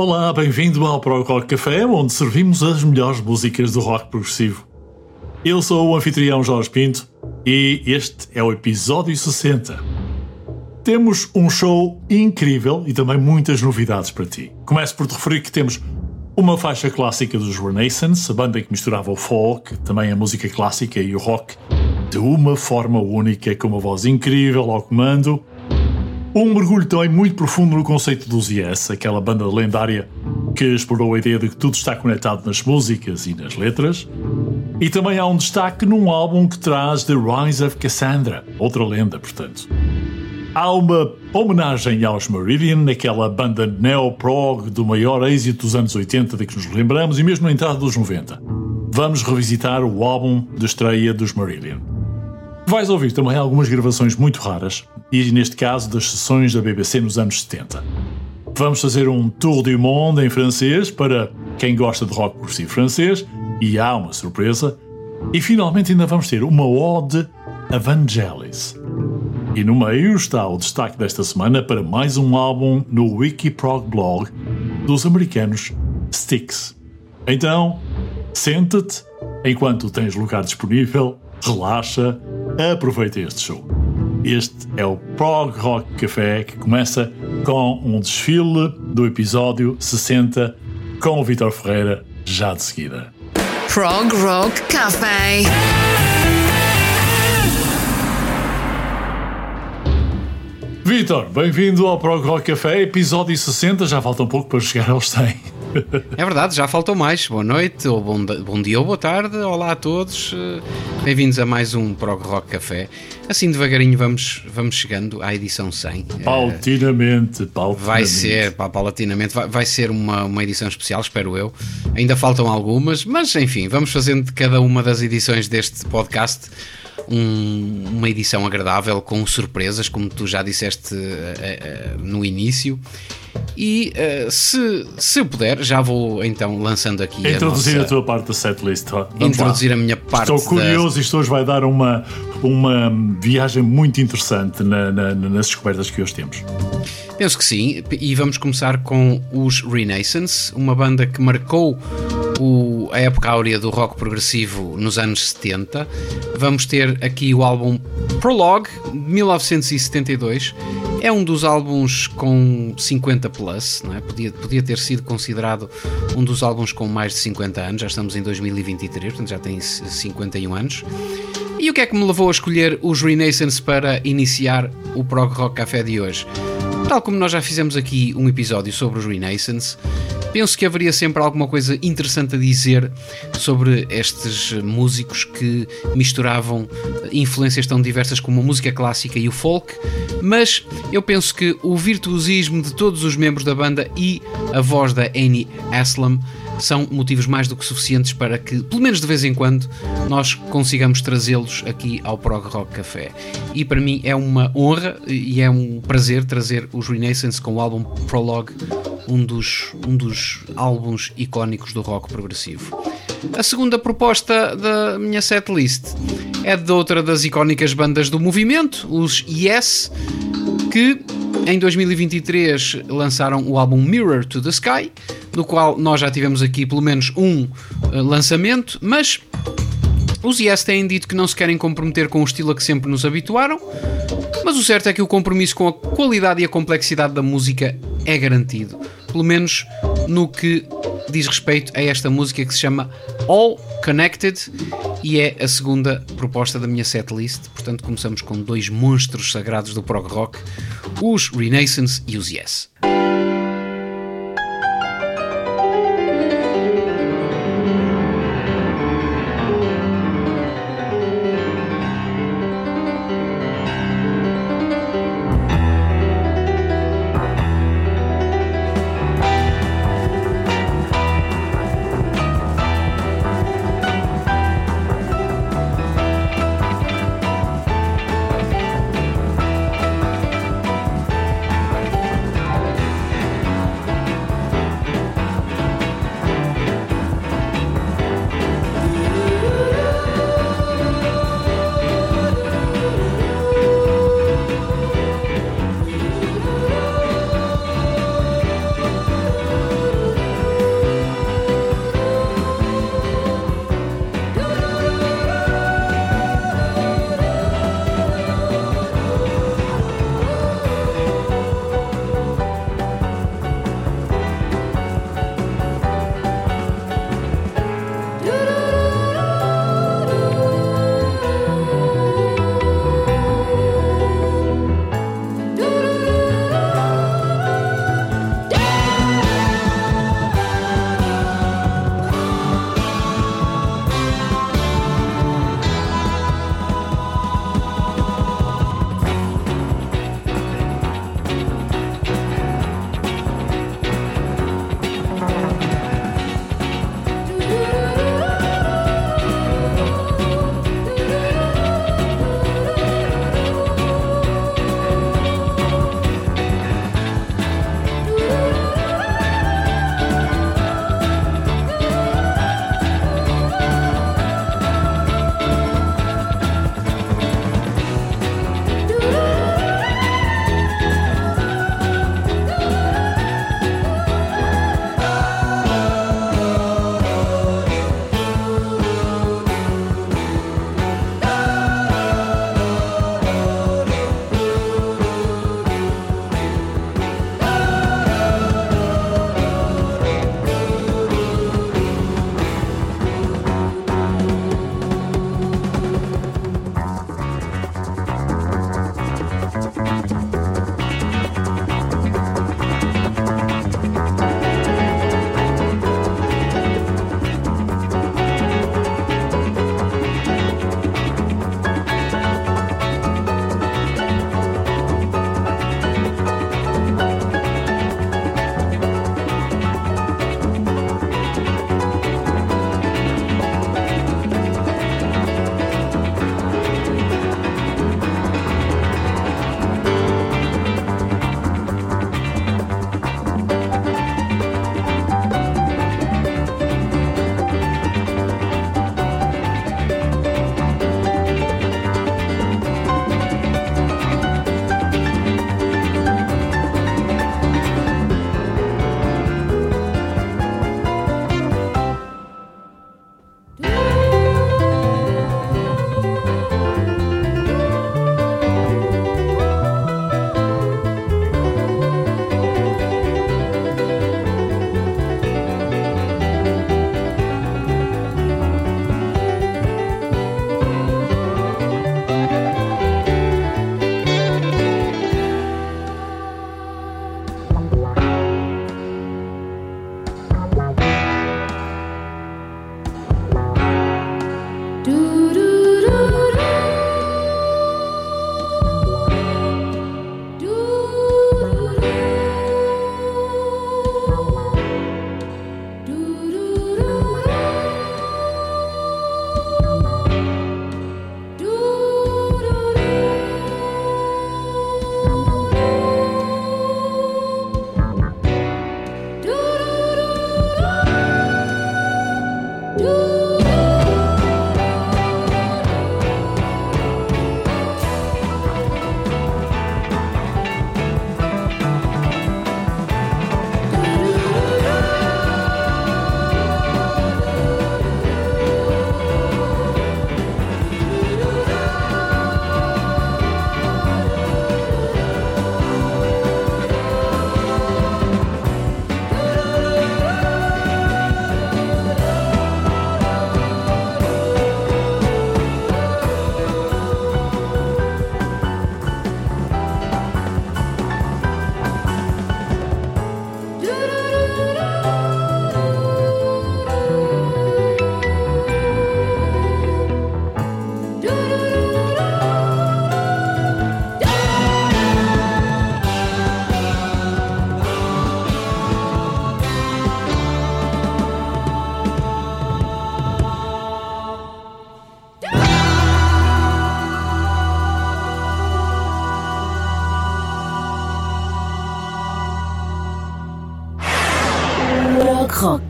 Olá, bem-vindo ao Prog Rock Café, onde servimos as melhores músicas do rock progressivo. Eu sou o anfitrião Jorge Pinto e este é o episódio 60. Temos um show incrível e também muitas novidades para ti. Começo por te referir que temos uma faixa clássica dos Renaissance, a banda que misturava o folk, também a música clássica e o rock, de uma forma única, com uma voz incrível ao comando. Um mergulho também muito profundo no conceito dos Yes, aquela banda lendária que explorou a ideia de que tudo está conectado nas músicas e nas letras. E também há um destaque num álbum que traz The Rise of Cassandra, outra lenda, portanto. Há uma homenagem aos Meridian, aquela banda neo-prog do maior êxito dos anos 80 de que nos lembramos e mesmo na entrada dos 90. Vamos revisitar o álbum de estreia dos Meridian. Vais ouvir também algumas gravações muito raras, e neste caso das sessões da BBC nos anos 70. Vamos fazer um tour du monde em francês para quem gosta de rock progressivo francês, e há uma surpresa. E finalmente ainda vamos ter uma ode a Vangelis. E no meio está o destaque desta semana para mais um álbum no Wikiprog blog dos americanos Styx. Então, senta-te enquanto tens lugar disponível, relaxa, aproveita este show. Este é o Prog Rock Café que começa com um desfile do episódio 60 com o Vitor Ferreira já de seguida. Prog Rock Café. Vitor, bem-vindo ao Prog Rock Café, episódio 60, já falta um pouco para chegar aos 100. É verdade, já faltou mais. Boa noite, ou bom, bom dia ou boa tarde. Olá a todos. Eh, Bem-vindos a mais um Prog Rock Café. Assim devagarinho vamos, vamos chegando à edição 100. Eh, Paulatinamente, paulatinamente. Vai ser, paulatinamente, vai, vai ser uma, uma edição especial, espero eu. Ainda faltam algumas, mas enfim, vamos fazendo de cada uma das edições deste podcast um- uma edição agradável com surpresas, como tu já disseste eh, eh, no início. E eh, se, se eu puder, já vou então lançando aqui Introduzir a, a, nossa, tua parte da setlist. introduzir lá. a minha parte. Estou da- curioso, isto hoje vai dar uma, uma viagem muito interessante na- na- nas descobertas que hoje temos. Penso que sim, e vamos começar com os Renaissance, uma banda que marcou o- a época áurea do rock progressivo nos anos 70. Vamos ter aqui o álbum Prologue, de 1972. É um dos álbuns com 50 plus, não é? Podia, podia ter sido considerado um dos álbuns com mais de 50 anos, já estamos em 2023, portanto já tem 51 anos. E o que é que me levou a escolher os Renaissance para iniciar o Prog Rock Café de hoje? Tal como nós já fizemos aqui um episódio sobre os Renaissance, penso que haveria sempre alguma coisa interessante a dizer sobre estes músicos que misturavam influências tão diversas como a música clássica e o folk, mas eu penso que o virtuosismo de todos os membros da banda e a voz da Annie Aslam são motivos mais do que suficientes para que, pelo menos de vez em quando, nós consigamos trazê-los aqui ao Prog Rock Café. E para mim é uma honra e é um prazer trazer os Renaissance com o álbum Prologue, um dos, um dos álbuns icónicos do rock progressivo. A segunda proposta da minha setlist é de outra das icónicas bandas do movimento, os Yes, que em 2023 lançaram o álbum Mirror to the Sky, do qual nós já tivemos aqui pelo menos um eh, lançamento, mas Os Yes têm dito que não se querem comprometer com o estilo a que sempre nos habituaram, mas o certo é que o compromisso com a qualidade e a complexidade da música é garantido. Pelo menos no que diz respeito a esta música que se chama All Connected e é a segunda proposta da minha setlist. Portanto, começamos com dois monstros sagrados do prog rock, os Renaissance e os Yes.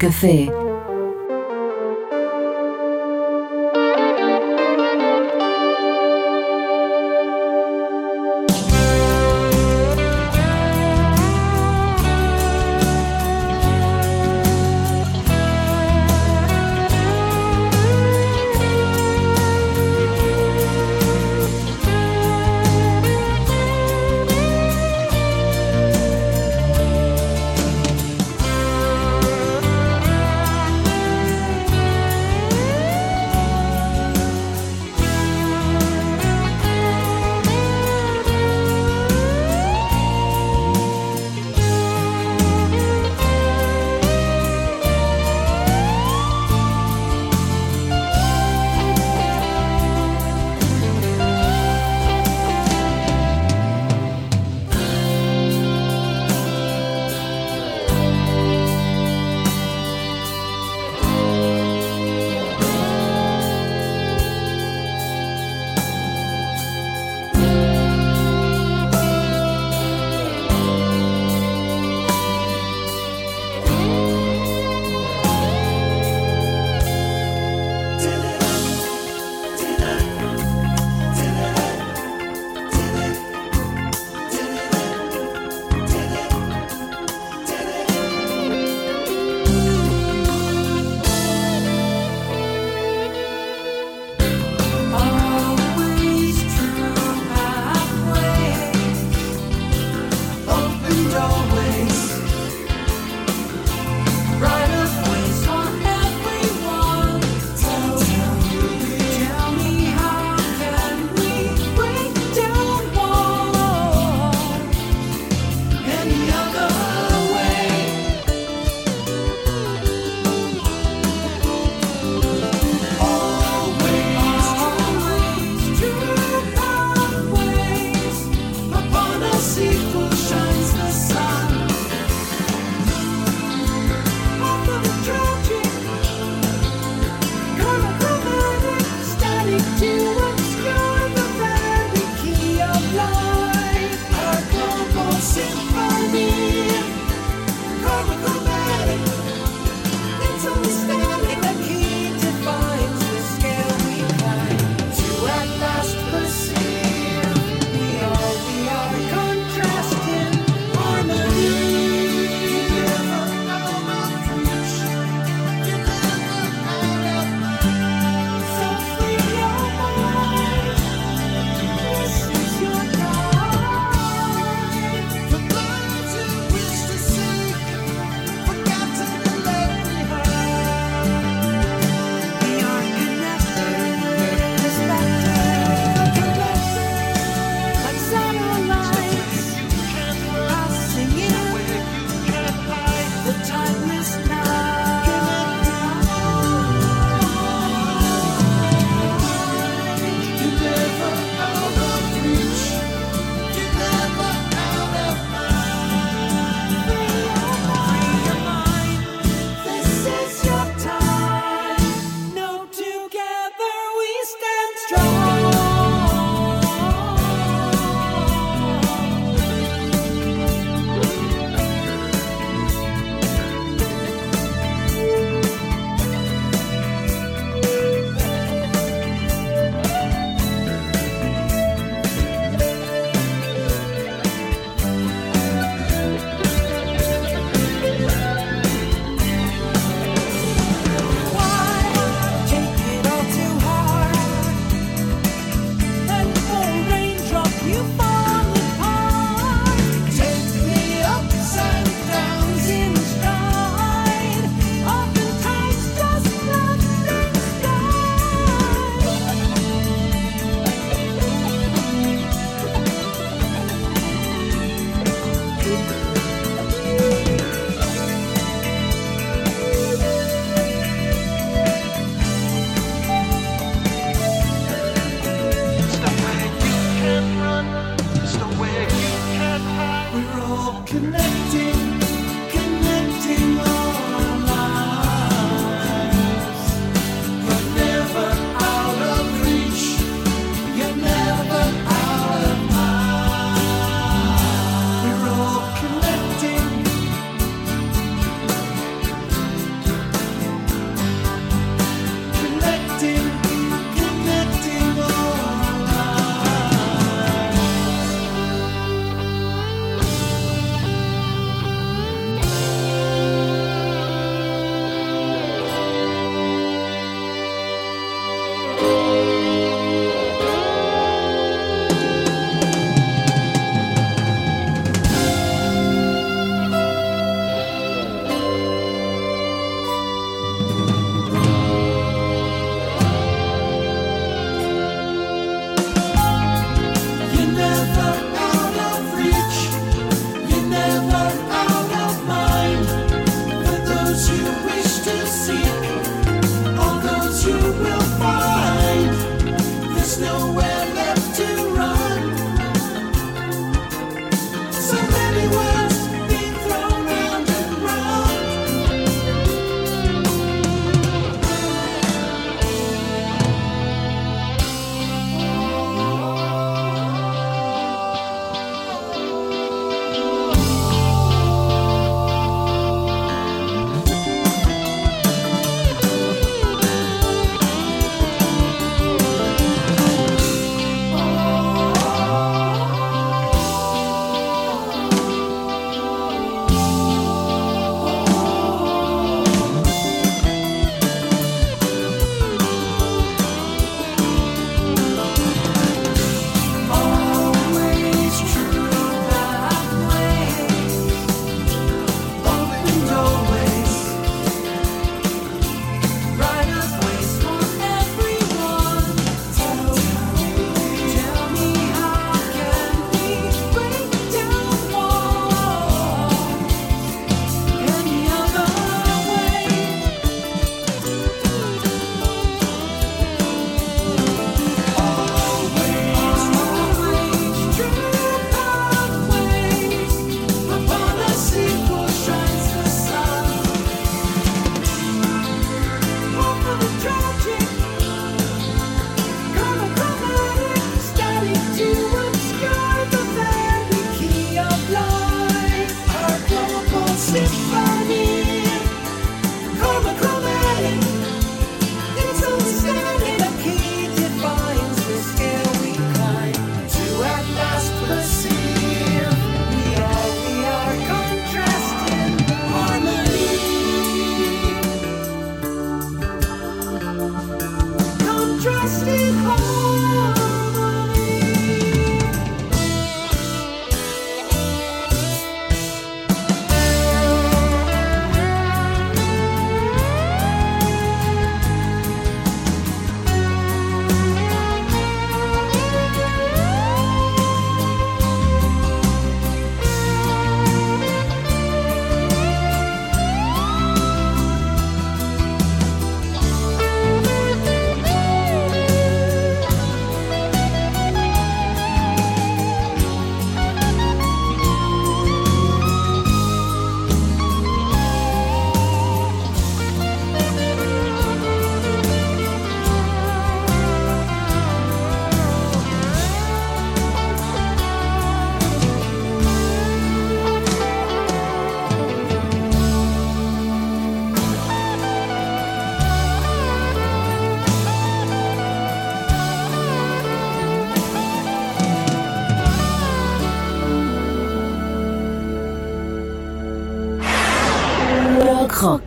Café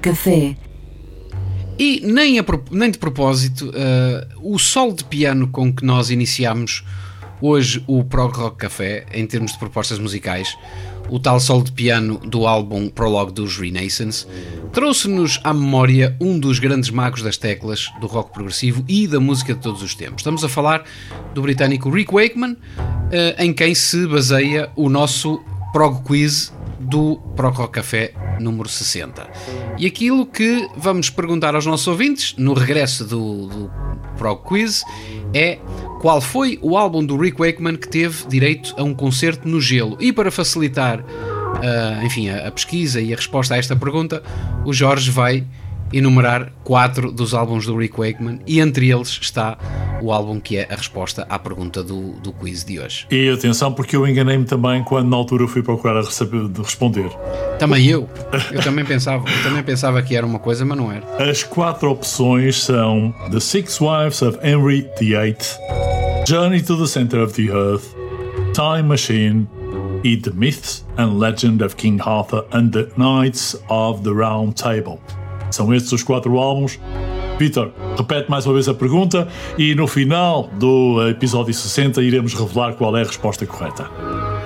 Café. E nem, a, nem de propósito, uh, o solo de piano com que nós iniciamos hoje o Prog Rock Café, em termos de propostas musicais, o tal solo de piano do álbum Prologue dos Renaissance, trouxe-nos à memória um dos grandes magos das teclas do rock progressivo e da música de todos os tempos. Estamos a falar do britânico Rick Wakeman, uh, em quem se baseia o nosso Prog Quiz do Prog Rock Café número 60. E aquilo que vamos perguntar aos nossos ouvintes no regresso do, do Quiz é qual foi o álbum do Rick Wakeman que teve direito a um concerto no gelo. E para facilitar uh, enfim, a, a pesquisa e a resposta a esta pergunta, o Jorge vai enumerar quatro dos álbuns do Rick Wakeman e entre eles está o álbum que é a resposta à pergunta do, do quiz de hoje. E atenção, porque eu enganei-me também quando na altura fui procurar responder. Também eu. Eu também pensava, eu também pensava que era uma coisa, mas não era. As quatro opções são The Six Wives of Henry VIII, Journey to the Center of the Earth, Time Machine e The Myths and Legend of King Arthur and the Knights of the Round Table. São estes os quatro álbuns. Vitor, repete mais uma vez a pergunta e no final do episódio 60 iremos revelar qual é a resposta correta.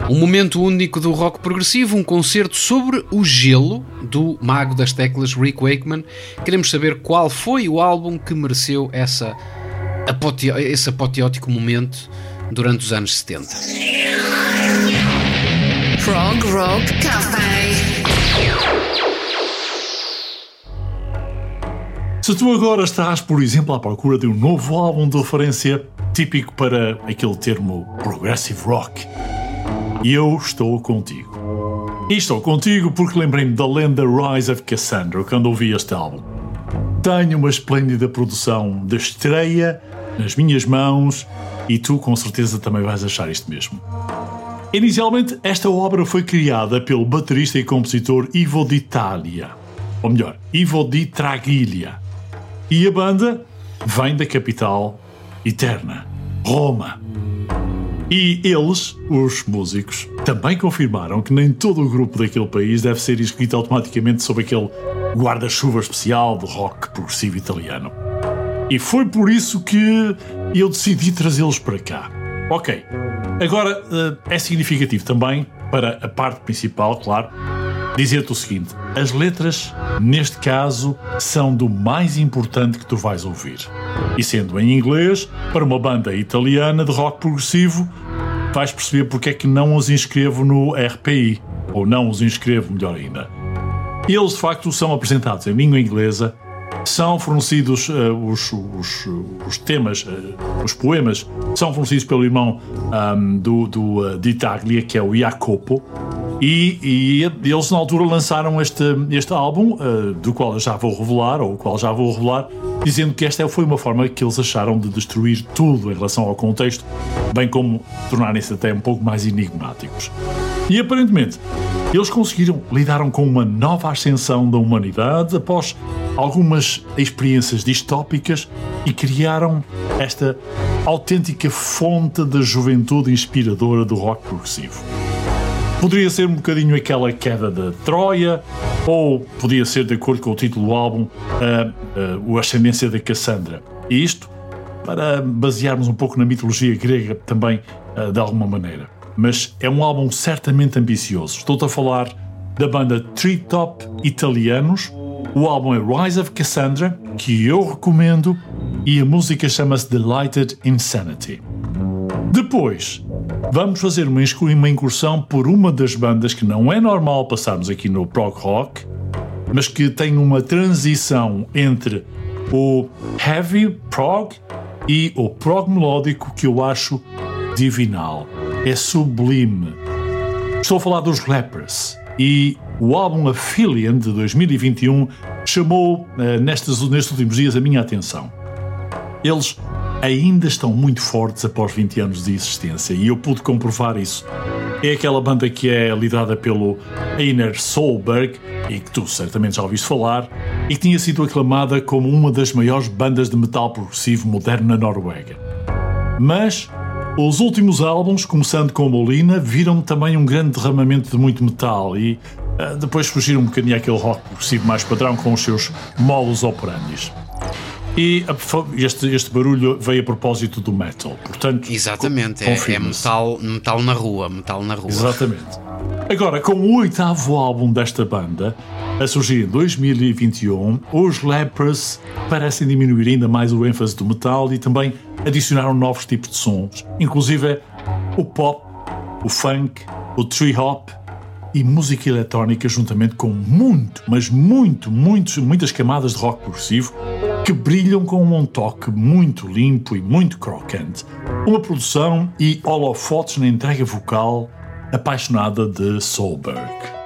Um momento único do rock progressivo, um concerto sobre o gelo do mago das teclas Rick Wakeman. Queremos saber qual foi o álbum que mereceu essa esse apoteótico momento durante os anos 70. Prog Rock Café. Se tu agora estás, por exemplo, à procura de um novo álbum de referência típico para aquele termo progressive rock, eu estou contigo. E estou contigo porque lembrei-me da lenda Rise of Cassandra quando ouvi este álbum. Tenho uma esplêndida produção de estreia nas minhas mãos e tu com certeza também vais achar isto mesmo. Inicialmente, esta obra foi criada pelo baterista e compositor Ivo d'Italia, ou melhor, Ivo di Traglia e a banda vem da capital eterna, Roma. E eles, os músicos, também confirmaram que nem todo o grupo daquele país deve ser inscrito automaticamente sob aquele guarda-chuva especial do rock progressivo italiano. E foi por isso que eu decidi trazê-los para cá. Ok, agora eh, é significativo também, para a parte principal, claro, dizer-te o seguinte: as letras, neste caso, são do mais importante que tu vais ouvir. E sendo em inglês, para uma banda italiana de rock progressivo, vais perceber porque é que não os inscrevo no RPI, ou não os inscrevo, melhor ainda. Eles, de facto, são apresentados em língua inglesa, são fornecidos uh, os, os, os, temas, uh, os poemas, são fornecidos pelo irmão um, do, do uh, Di Taglia, que é o Jacopo, e, e, eles na altura lançaram este, este álbum, uh, do qual eu já vou revelar, ou o qual já vou revelar, dizendo que esta foi uma forma que eles acharam de destruir tudo em relação ao contexto, bem como tornarem-se até um pouco mais enigmáticos. E aparentemente, eles conseguiram, lidaram com uma nova ascensão da humanidade após algumas experiências distópicas e criaram esta autêntica fonte da juventude inspiradora do rock progressivo. Poderia ser um bocadinho aquela queda de Troia, ou podia ser, de acordo com o título do álbum, uh, uh, o Ascendência da Cassandra. E isto para basearmos um pouco na mitologia grega também, uh, de alguma maneira. Mas é um álbum certamente ambicioso. Estou a falar da banda Treetop Italianos. O álbum é Rise of Cassandra, que eu recomendo, e a música chama-se Delighted Insanity. Depois, vamos fazer uma incursão por uma das bandas que não é normal passarmos aqui no prog rock, mas que tem uma transição entre o heavy prog e o prog melódico que eu acho divinal. É sublime. Estou a falar dos Lepers e o álbum Affiliate de 2021 chamou uh, nestes, nestes últimos dias a minha atenção. Eles ainda estão muito fortes após 20 anos de existência e eu pude comprovar isso. É aquela banda que é liderada pelo Einar Solberg e que tu certamente já ouviste falar e que tinha sido aclamada como uma das maiores bandas de metal progressivo moderno na Noruega. Mas os últimos álbuns, começando com Molina, viram também um grande derramamento de muito metal e uh, depois fugiram um bocadinho àquele rock progressivo mais padrão com os seus molos operandis. E este, este barulho veio a propósito do metal. Portanto, Exatamente, é, é, metal, metal na rua, metal na rua. Exatamente. Agora, com o oitavo álbum desta banda, a surgir em 2021, os Lepers parecem diminuir ainda mais o ênfase do metal e também adicionaram novos tipos de sons, inclusive o pop, o funk, o tree hop e música eletrónica juntamente com muito, mas muito, muito, muitas camadas de rock progressivo que brilham com um toque muito limpo e muito crocante. Uma produção e holofotes na entrega vocal apaixonada de Solberg.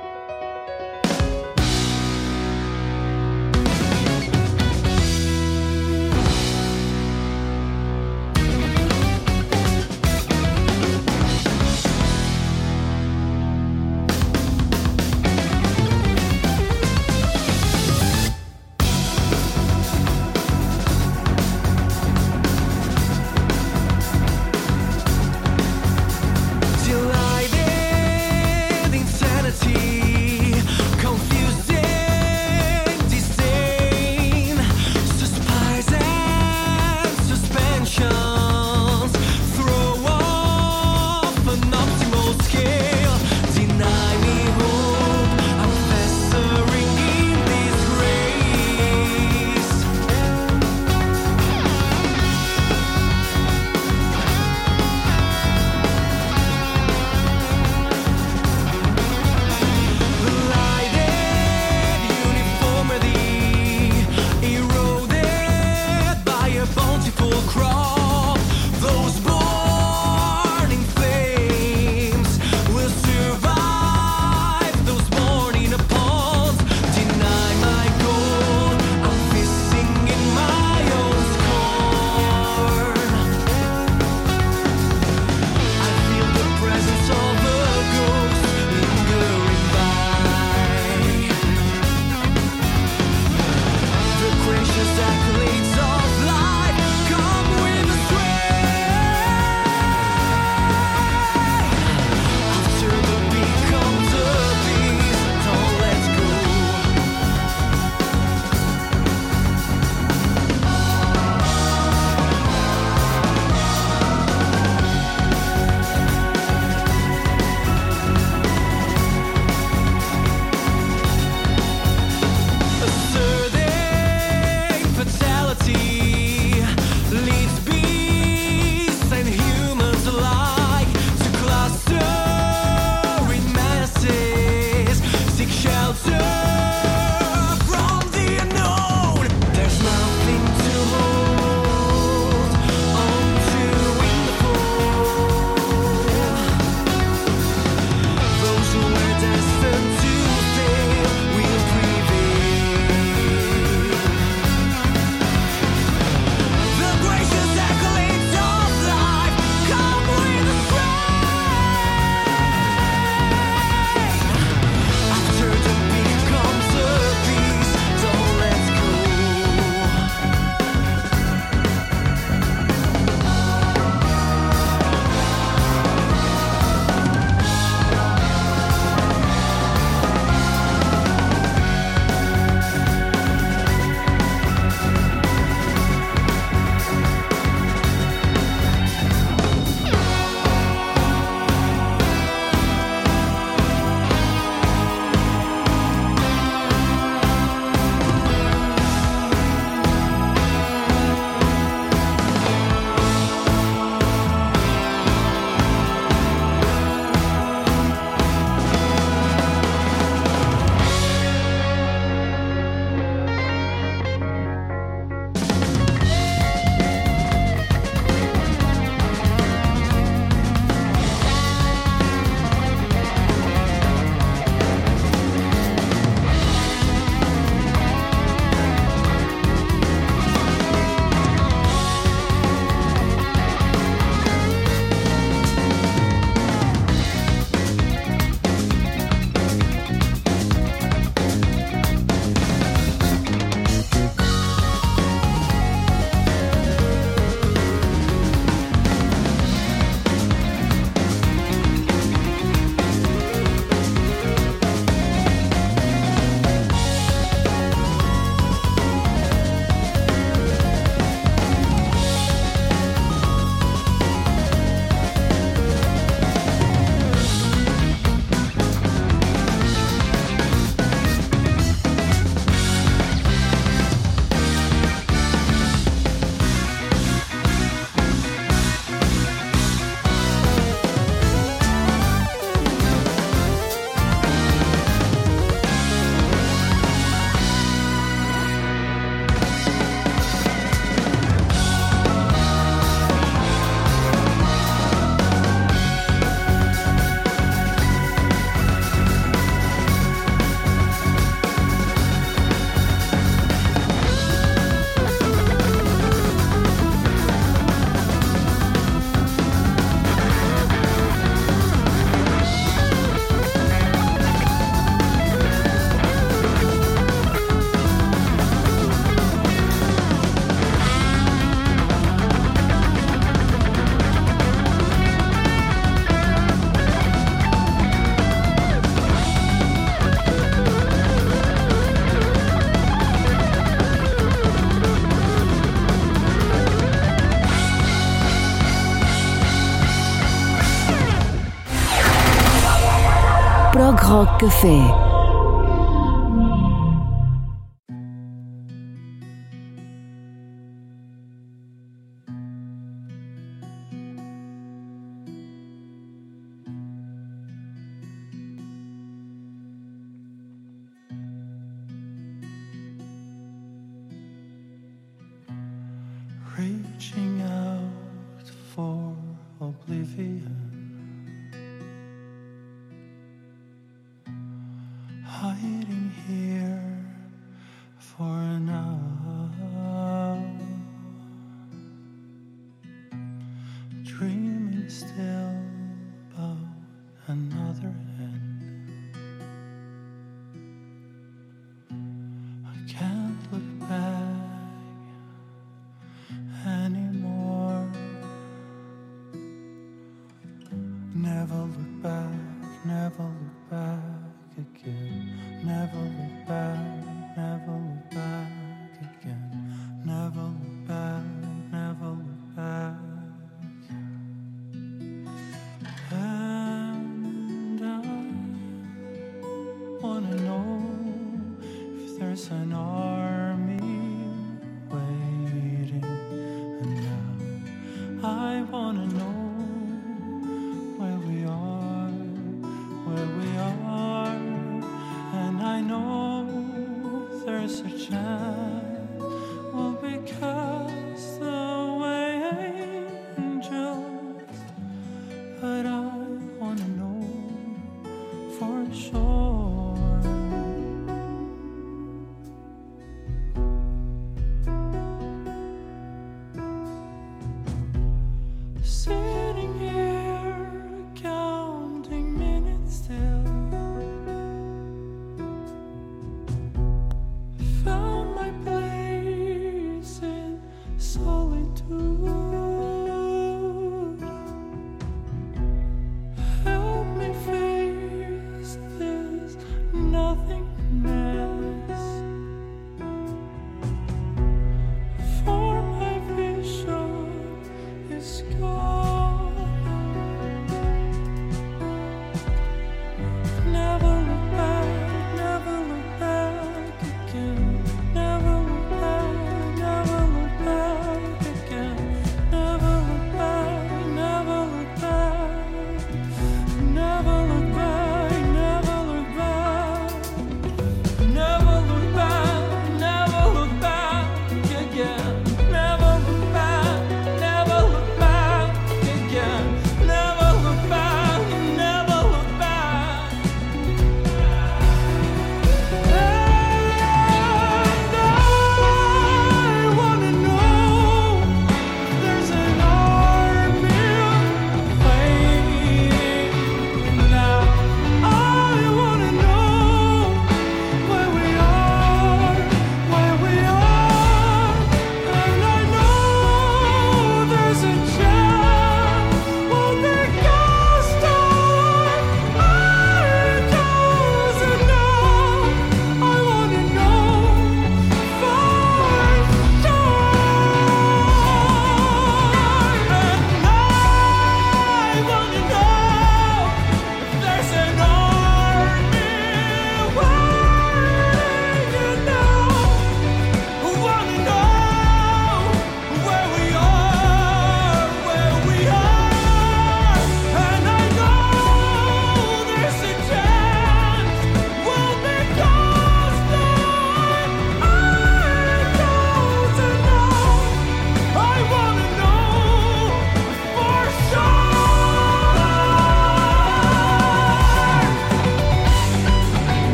Café.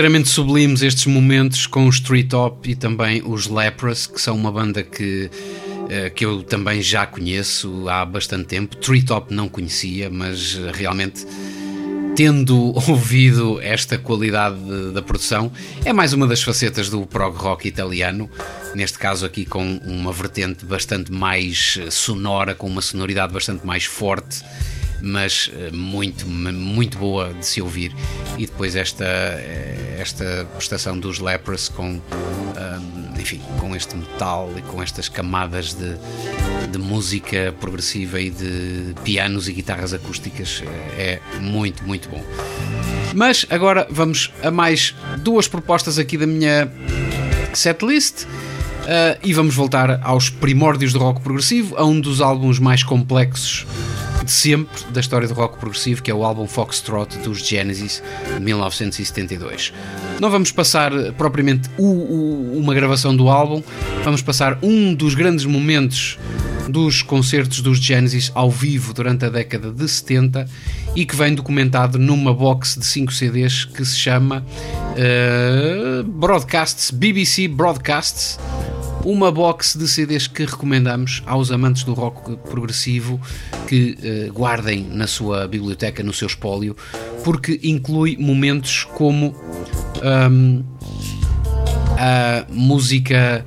Verdadeiramente sublimes estes momentos com os Street Top e também os Lepras, que são uma banda que, uh, que eu também já conheço há bastante tempo. Street Top não conhecia, mas realmente tendo ouvido esta qualidade de, da produção, é mais uma das facetas do prog rock italiano, neste caso aqui com uma vertente bastante mais sonora, com uma sonoridade bastante mais forte mas eh, muito, muito boa de se ouvir. E depois esta, eh, esta prestação dos Lepers com, enfim, com este metal e com estas camadas de, de música progressiva e de pianos e guitarras acústicas é muito, muito bom. Mas agora vamos a mais duas propostas aqui da minha setlist. Uh, e vamos voltar aos primórdios do rock progressivo, a um dos álbuns mais complexos de sempre da história do rock progressivo, que é o álbum Foxtrot dos Genesis de 1972. Não vamos passar propriamente o, o, uma gravação do álbum, vamos passar um dos grandes momentos dos concertos dos Genesis ao vivo durante a década de 70 e que vem documentado numa box de 5 CDs que se chama uh, Broadcasts, BBC Broadcasts uma box de CDs que recomendamos aos amantes do rock progressivo que uh, guardem na sua biblioteca, no seu espólio, porque inclui momentos como um, a música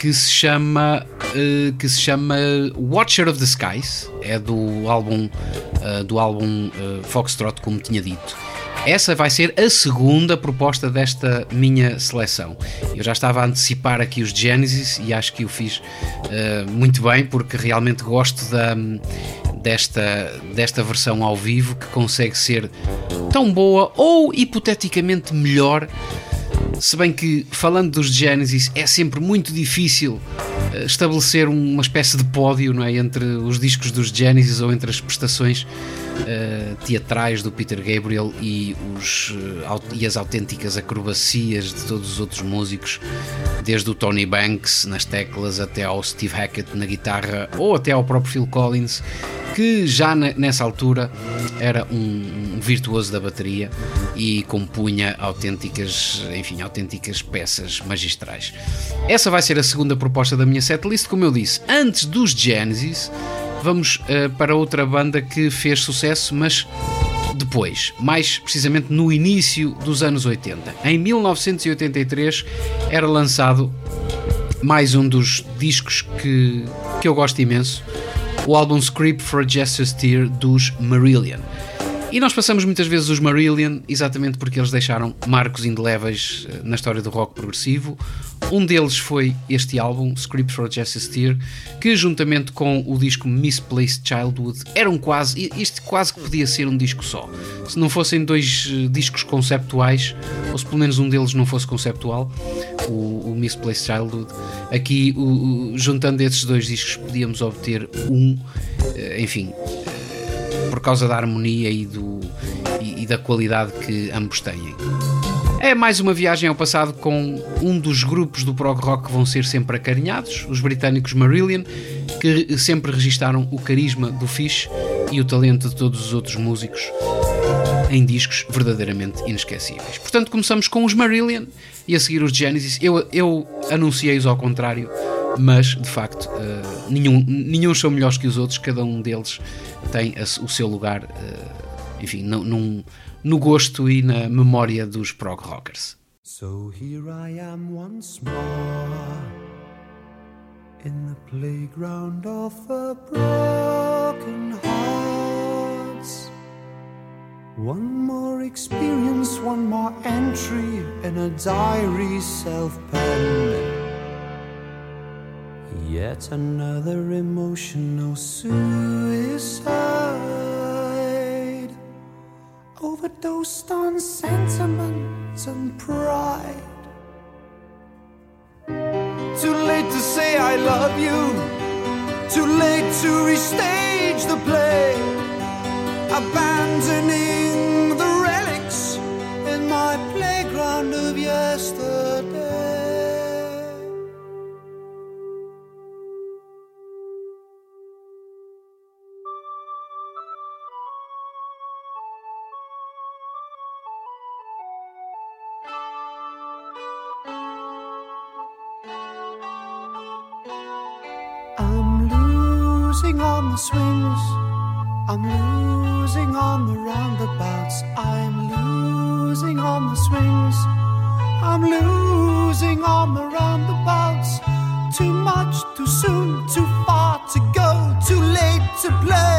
que se chama uh, que se chama Watcher of the Skies, é do álbum uh, do álbum Foxtrot, como tinha dito essa vai ser a segunda proposta desta minha seleção. Eu já estava a antecipar aqui os Genesis e acho que o fiz uh, muito bem porque realmente gosto da, desta, desta versão ao vivo que consegue ser tão boa ou hipoteticamente melhor. Se bem que, falando dos Genesis, é sempre muito difícil eh, estabelecer uma espécie de pódio não é? entre os discos dos Genesis ou entre as prestações uh, teatrais do Peter Gabriel e, os, uh, e as autênticas acrobacias de todos os outros músicos, desde o Tony Banks nas teclas até ao Steve Hackett na guitarra ou até ao próprio Phil Collins, que já nessa altura era um, um virtuoso da bateria e compunha autênticas, enfim, autênticas peças magistrais. Essa vai ser a segunda proposta da minha setlist, como eu disse, antes dos Genesis vamos uh, para outra banda que fez sucesso, mas depois, mais precisamente no início dos anos 80. Em 1983 era lançado mais um dos discos que, que eu gosto imenso, o álbum Script for Jester's Tear dos Marillion. E nós passamos muitas vezes os Marillion exatamente porque eles deixaram marcos indeléveis eh, na história do rock progressivo. Um deles foi este álbum, Script for Justice Tear, que juntamente com o disco Misplaced Childhood eram quase, isto quase que podia ser um disco só. Se não fossem dois eh, discos conceptuais, ou se pelo menos um deles não fosse conceptual, o, o Misplaced Childhood, aqui o, o, juntando esses dois discos podíamos obter um, eh, enfim, por causa da harmonia e, do, e, e da qualidade que ambos têm. É mais uma viagem ao passado com um dos grupos do prog rock que vão ser sempre acarinhados, os britânicos Marillion, que sempre registaram o carisma do Fish e o talento de todos os outros músicos em discos verdadeiramente inesquecíveis. Portanto, começamos com os Marillion e a seguir os Genesis. Eu, eu anunciei-os ao contrário, mas de facto uh, nenhum, nenhum são melhores que os outros, cada um deles tem a, o seu lugar, uh, enfim, no, num, no gosto e na memória dos prog rockers. So here I am once more in the playground of the broken hearts. One more experience, one more entry in a diary self-penned. Yet another emotional suicide. Overdosed on sentiment and pride. Too late to say I love you. Too late to restage the play. Abandoning the relics in my playground of yesterday swings. I'm losing on the roundabouts. I'm losing on the swings. I'm losing on the roundabouts. Too much, too soon, too far to go, too late to play.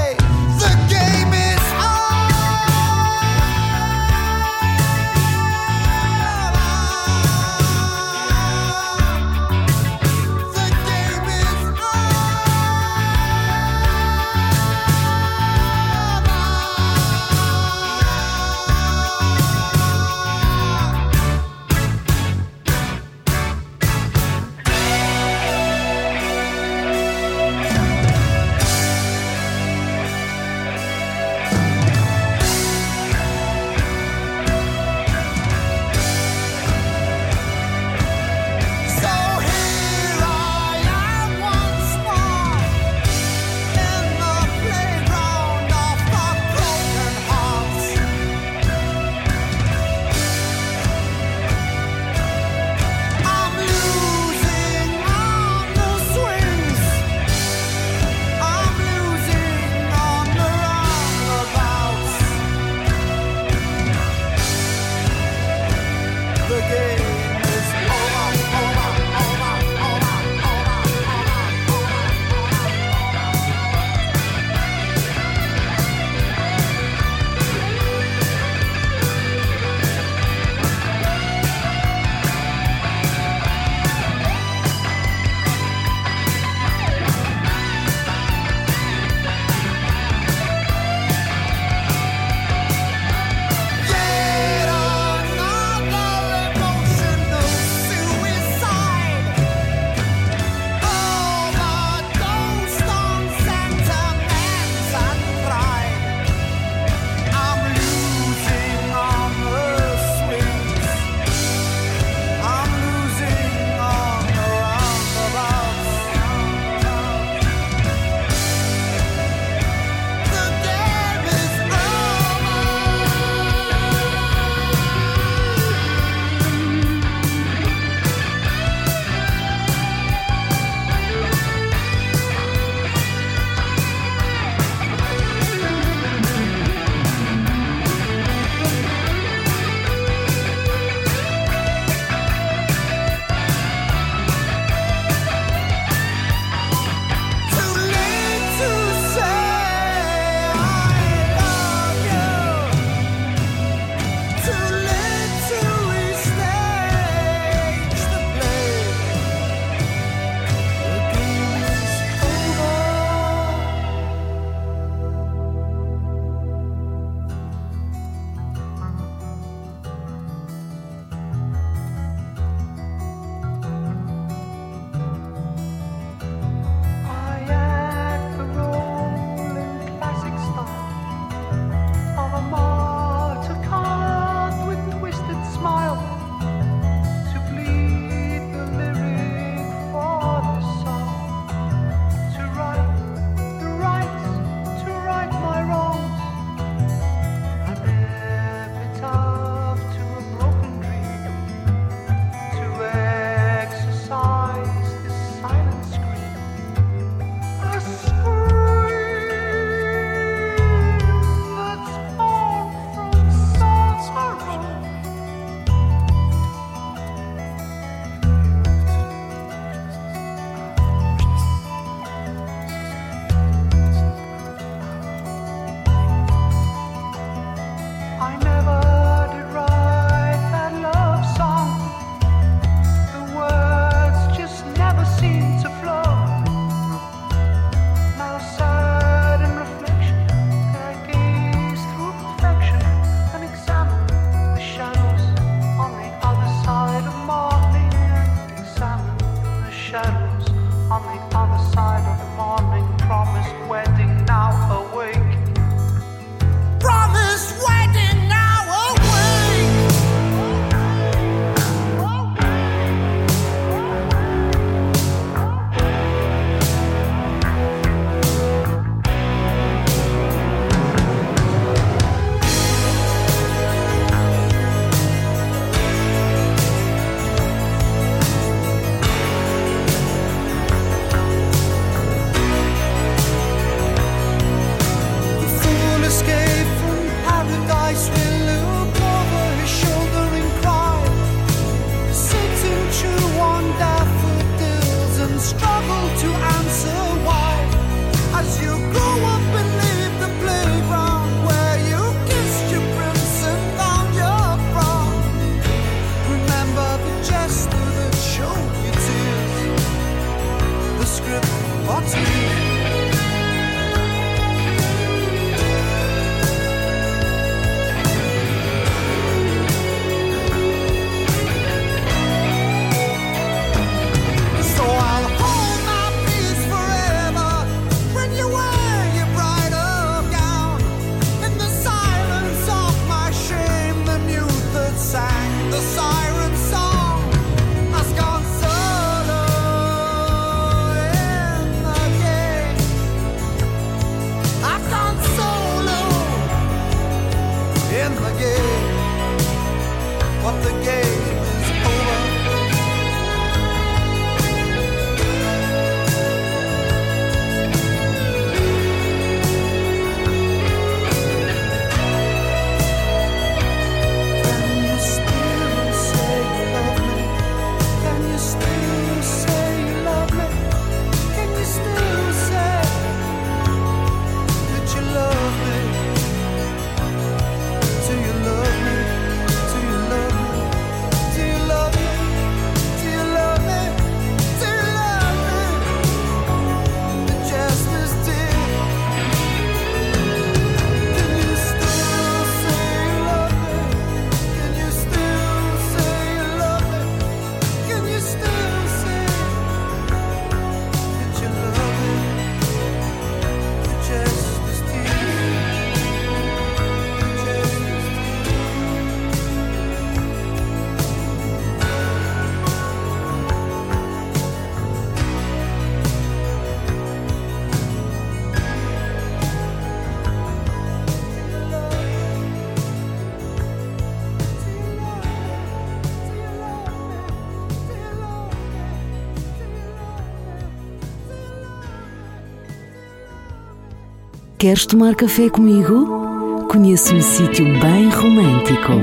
Queres tomar café comigo? Conheço um sítio bem romântico.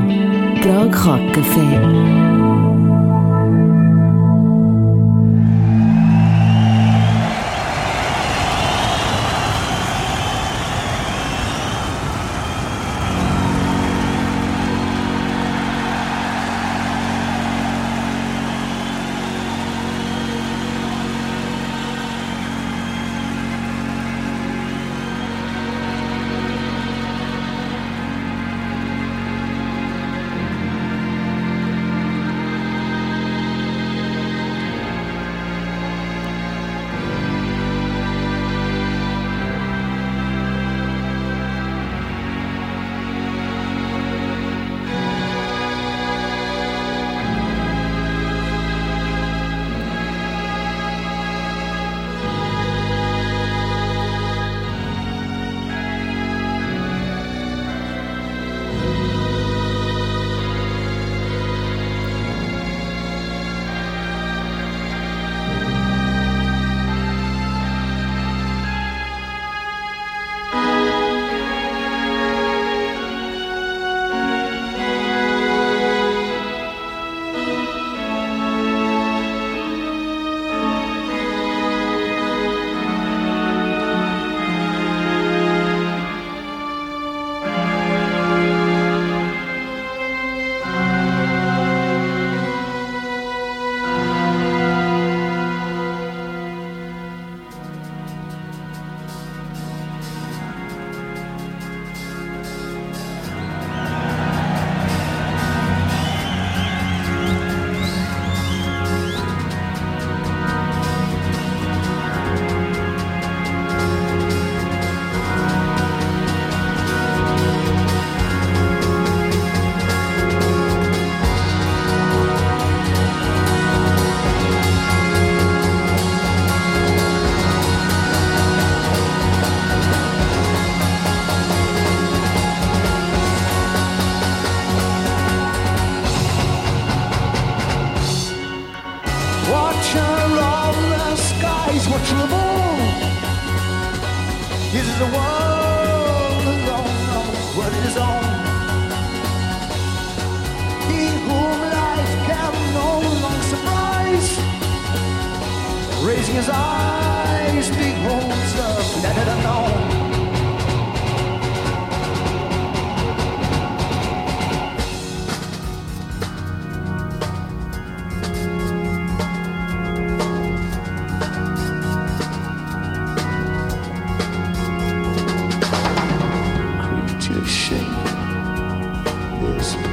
Prog Rock Café.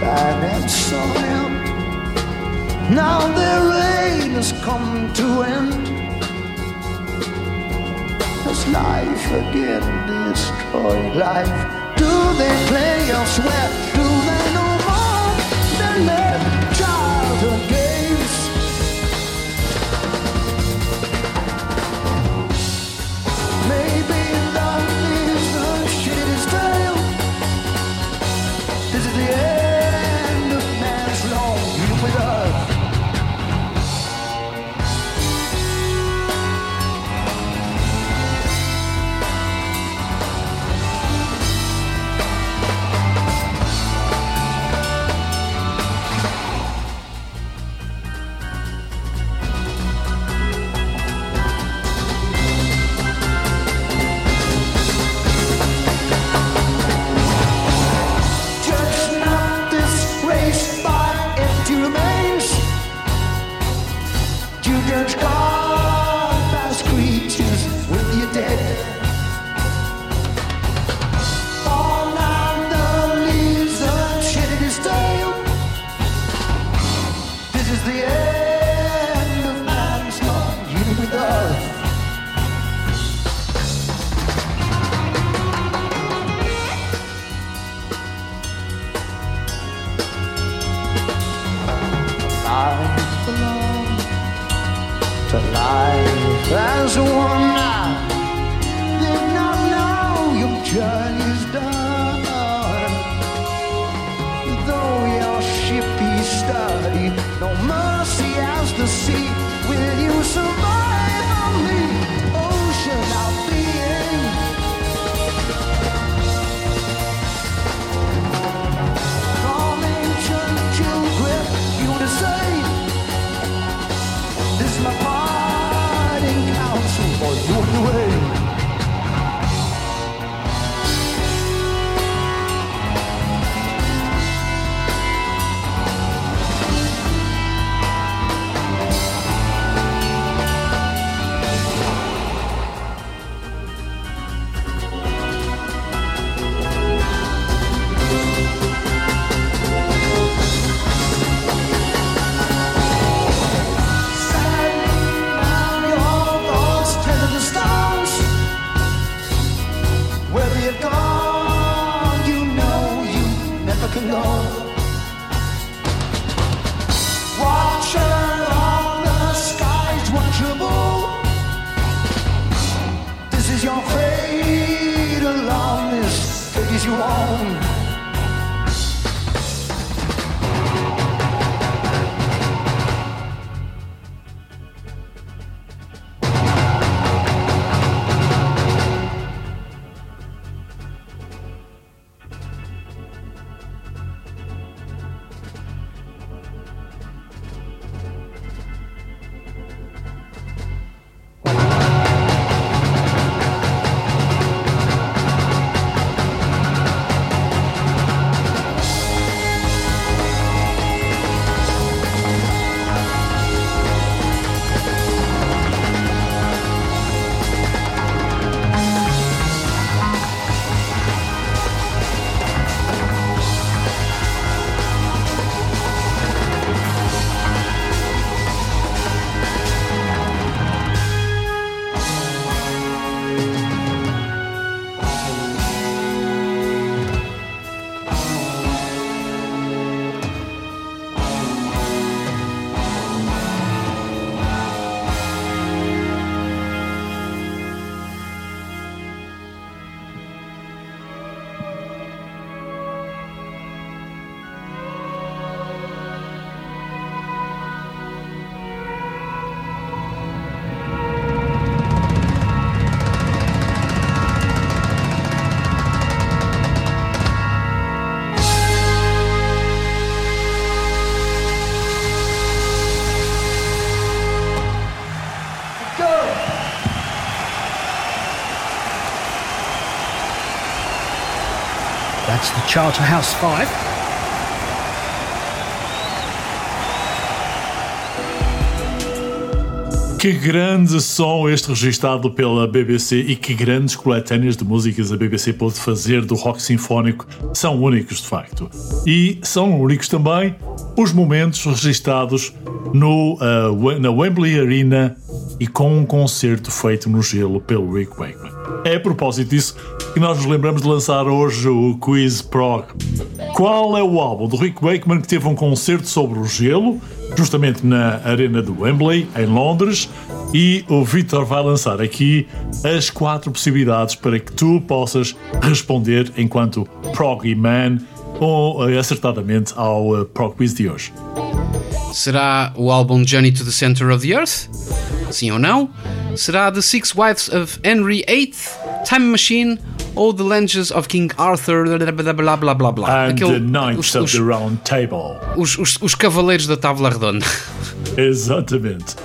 I never saw him. Now the rain has come to end. Has life again destroyed life? Do they play us wet? Do they know more than me? Charterhouse 5. Que grande som este registado pela BBC e que grandes coletâneas de músicas a BBC pôde fazer do rock sinfónico são únicos de facto. E são únicos também os momentos registados no, uh, na Wembley Arena e com um concerto feito no gelo pelo Rick Wakeman. É a propósito disso que nós nos lembramos de lançar hoje o Quiz Prog. Qual é o álbum do Rick Wakeman que teve um concerto sobre o gelo? justamente na Arena do Wembley, em Londres, e o Victor vai lançar aqui as quatro possibilidades para que tu possas responder enquanto Proggy Man ou eh, acertadamente ao uh, Prog Quiz de hoje. Será o álbum Journey to the Center of the Earth? Sim ou não? Será The Six Wives of Henry VIII? Time Machine? Ou The Legends of King Arthur, blá blá blá blá blá. And Aquele, the Knights os, of os, the Round Table. Os, os, os Cavaleiros da Tábua Redonda. Exatamente.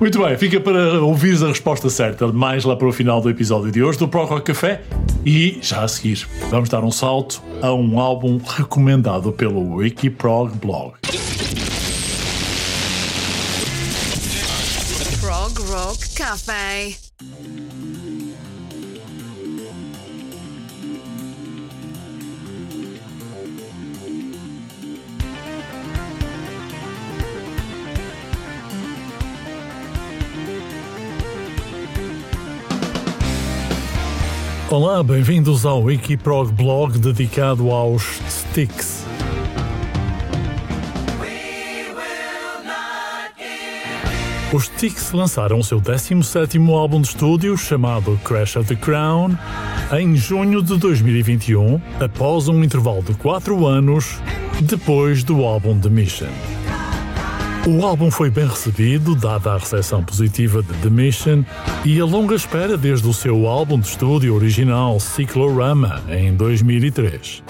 Muito bem, fica para ouvires a resposta certa mais lá para o final do episódio de hoje do Pro Rock Café e já a seguir vamos dar um salto a um álbum recomendado pelo Wikiprog blog. Prog Rock Café. Olá, bem-vindos ao Wikiprog blog dedicado aos Sticks. Os Sticks lançaram o seu 17 álbum de estúdio, chamado Crash of the Crown, em junho de 2021, após um intervalo de 4 anos depois do álbum The Mission. O álbum foi bem recebido, dada a recepção positiva de The Mission e a longa espera desde o seu álbum de estúdio original Cyclorama em 2003.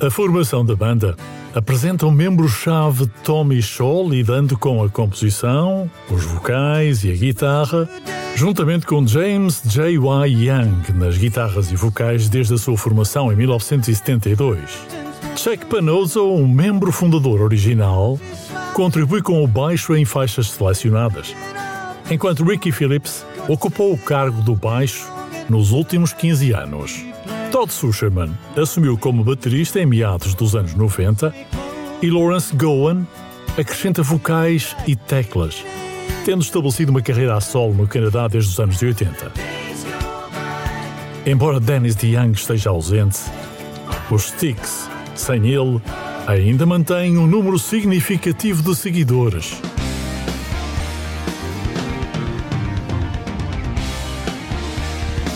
A formação da banda apresenta o membro-chave Tommy Shaw lidando com a composição, os vocais e a guitarra, juntamente com James J.Y. Young nas guitarras e vocais desde a sua formação em 1972. Chuck Panozzo, um membro fundador original, contribui com o baixo em faixas selecionadas, enquanto Ricky Phillips ocupou o cargo do baixo nos últimos 15 anos. Todd Sucherman assumiu como baterista em meados dos anos 90 e Lawrence Gowan acrescenta vocais e teclas, tendo estabelecido uma carreira a solo no Canadá desde os anos 80. Embora Dennis DeYoung esteja ausente, os Sticks, sem ele, ainda mantém um número significativo de seguidores.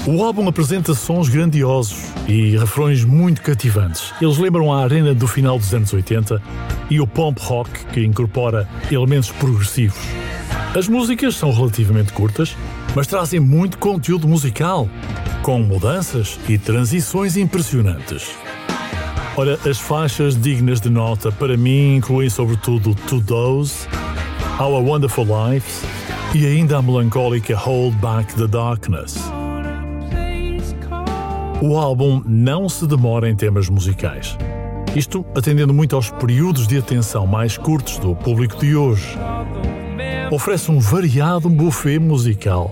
O álbum apresenta sons grandiosos e refrões muito cativantes. Eles lembram a arena do final dos anos 80 e o pop rock que incorpora elementos progressivos. As músicas são relativamente curtas, mas trazem muito conteúdo musical, com mudanças e transições impressionantes. Ora, as faixas dignas de nota para mim incluem sobretudo To Those, Our Wonderful Lives e ainda a melancólica Hold Back the Darkness. O álbum não se demora em temas musicais. Isto atendendo muito aos períodos de atenção mais curtos do público de hoje. Oferece um variado buffet musical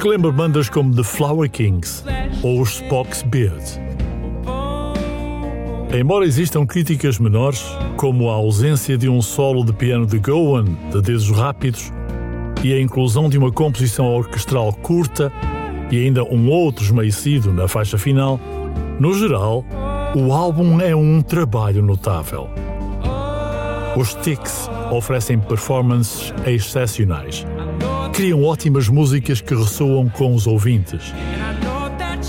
que lembra bandas como The Flower Kings ou os Spock's Beard. Embora existam críticas menores, como a ausência de um solo de piano de Gowan de dedos rápidos e a inclusão de uma composição orquestral curta e ainda um outro esmaecido na faixa final, no geral, o álbum é um trabalho notável. Os Sticks oferecem performances excepcionais. Criam ótimas músicas que ressoam com os ouvintes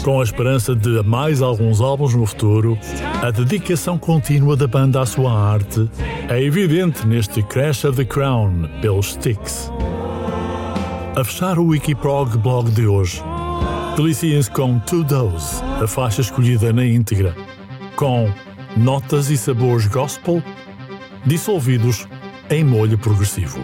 com a esperança de mais alguns álbuns no futuro, a dedicação contínua da banda à sua arte é evidente neste Crash of the Crown pelos Sticks. A fechar o Wikiprog blog de hoje, deliciem-se com Two Dose, a faixa escolhida na íntegra, com notas e sabores gospel dissolvidos em molho progressivo.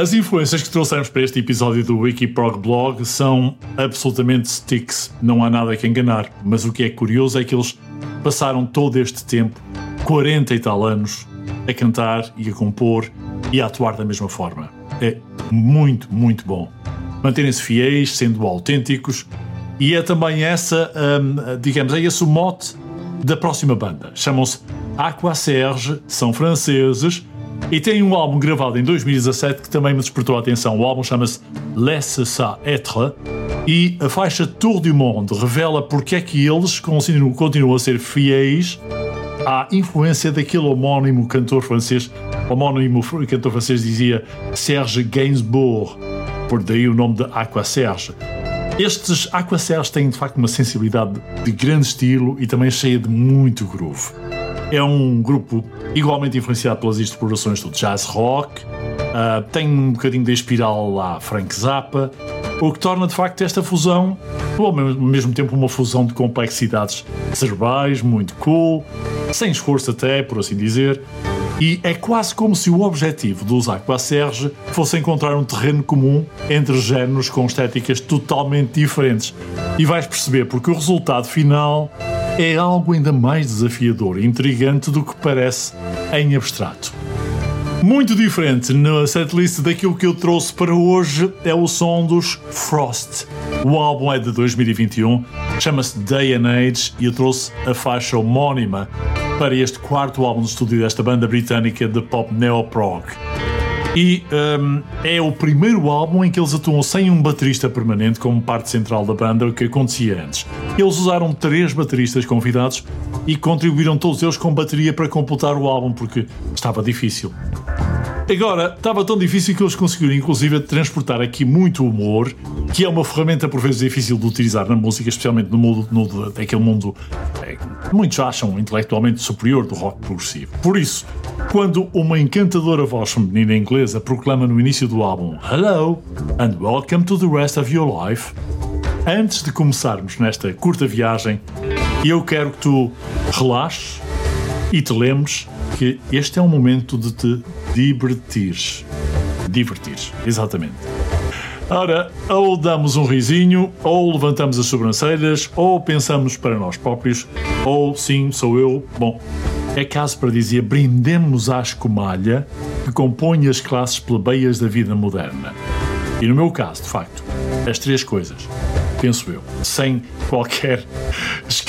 As influências que trouxemos para este episódio do Wikiprog Blog são absolutamente sticks, não há nada que enganar. Mas o que é curioso é que eles passaram todo este tempo, 40 e tal anos, a cantar e a compor e a atuar da mesma forma. É muito, muito bom. Manterem-se fiéis, sendo autênticos, e é também essa, hum, digamos, é esse o mote da próxima banda. Chamam-se Aqua Serge, são franceses e têm um álbum gravado em 2017 que também me despertou a atenção. O álbum chama-se Laisse ça être e a faixa Tour du Monde revela porque é que eles continuam, continuam a ser fiéis à influência daquele homónimo cantor francês. O homónimo cantor francês dizia Serge Gainsbourg, por daí o nome de Aqua Serge. Estes Aqua Serge têm de facto uma sensibilidade de grande estilo e também cheia de muito groove. É um grupo igualmente influenciado pelas explorações do jazz rock, uh, tem um bocadinho de espiral lá Frank Zappa, o que torna de facto esta fusão, ao mesmo tempo uma fusão de complexidades. Cerebrais, muito cool, sem esforço até, por assim dizer, e é quase como se o objetivo dos Aquaserge fosse encontrar um terreno comum entre géneros com estéticas totalmente diferentes. E vais perceber porque o resultado final é algo ainda mais desafiador e intrigante do que parece em abstrato. Muito diferente na setlist daquilo que eu trouxe para hoje é o som dos Frost. O álbum é de 2021, chama-se Day and Age e eu trouxe a faixa homónima para este quarto álbum de estúdio desta banda britânica de pop neo-prog. E um, é o primeiro álbum em que eles atuam sem um baterista permanente como parte central da banda, o que acontecia antes. Eles usaram três bateristas convidados e contribuíram todos eles com bateria para completar o álbum, porque estava difícil. Agora, estava tão difícil que eles conseguiram, inclusive, transportar aqui muito humor, que é uma ferramenta por vezes difícil de utilizar na música, especialmente no mundo, no, daquele mundo é, que muitos acham intelectualmente superior do rock progressivo. Por isso, quando uma encantadora voz feminina inglesa proclama no início do álbum Hello and welcome to the rest of your life, antes de começarmos nesta curta viagem, eu quero que tu relaxes e te lembres que este é um momento de te divertires. Divertires, exatamente. Ora, ou damos um risinho, ou levantamos as sobrancelhas, ou pensamos para nós próprios, ou sim, sou eu. Bom, é caso para dizer brindemos à escumalha que compõe as classes plebeias da vida moderna. E no meu caso, de facto, as três coisas penso eu, sem qualquer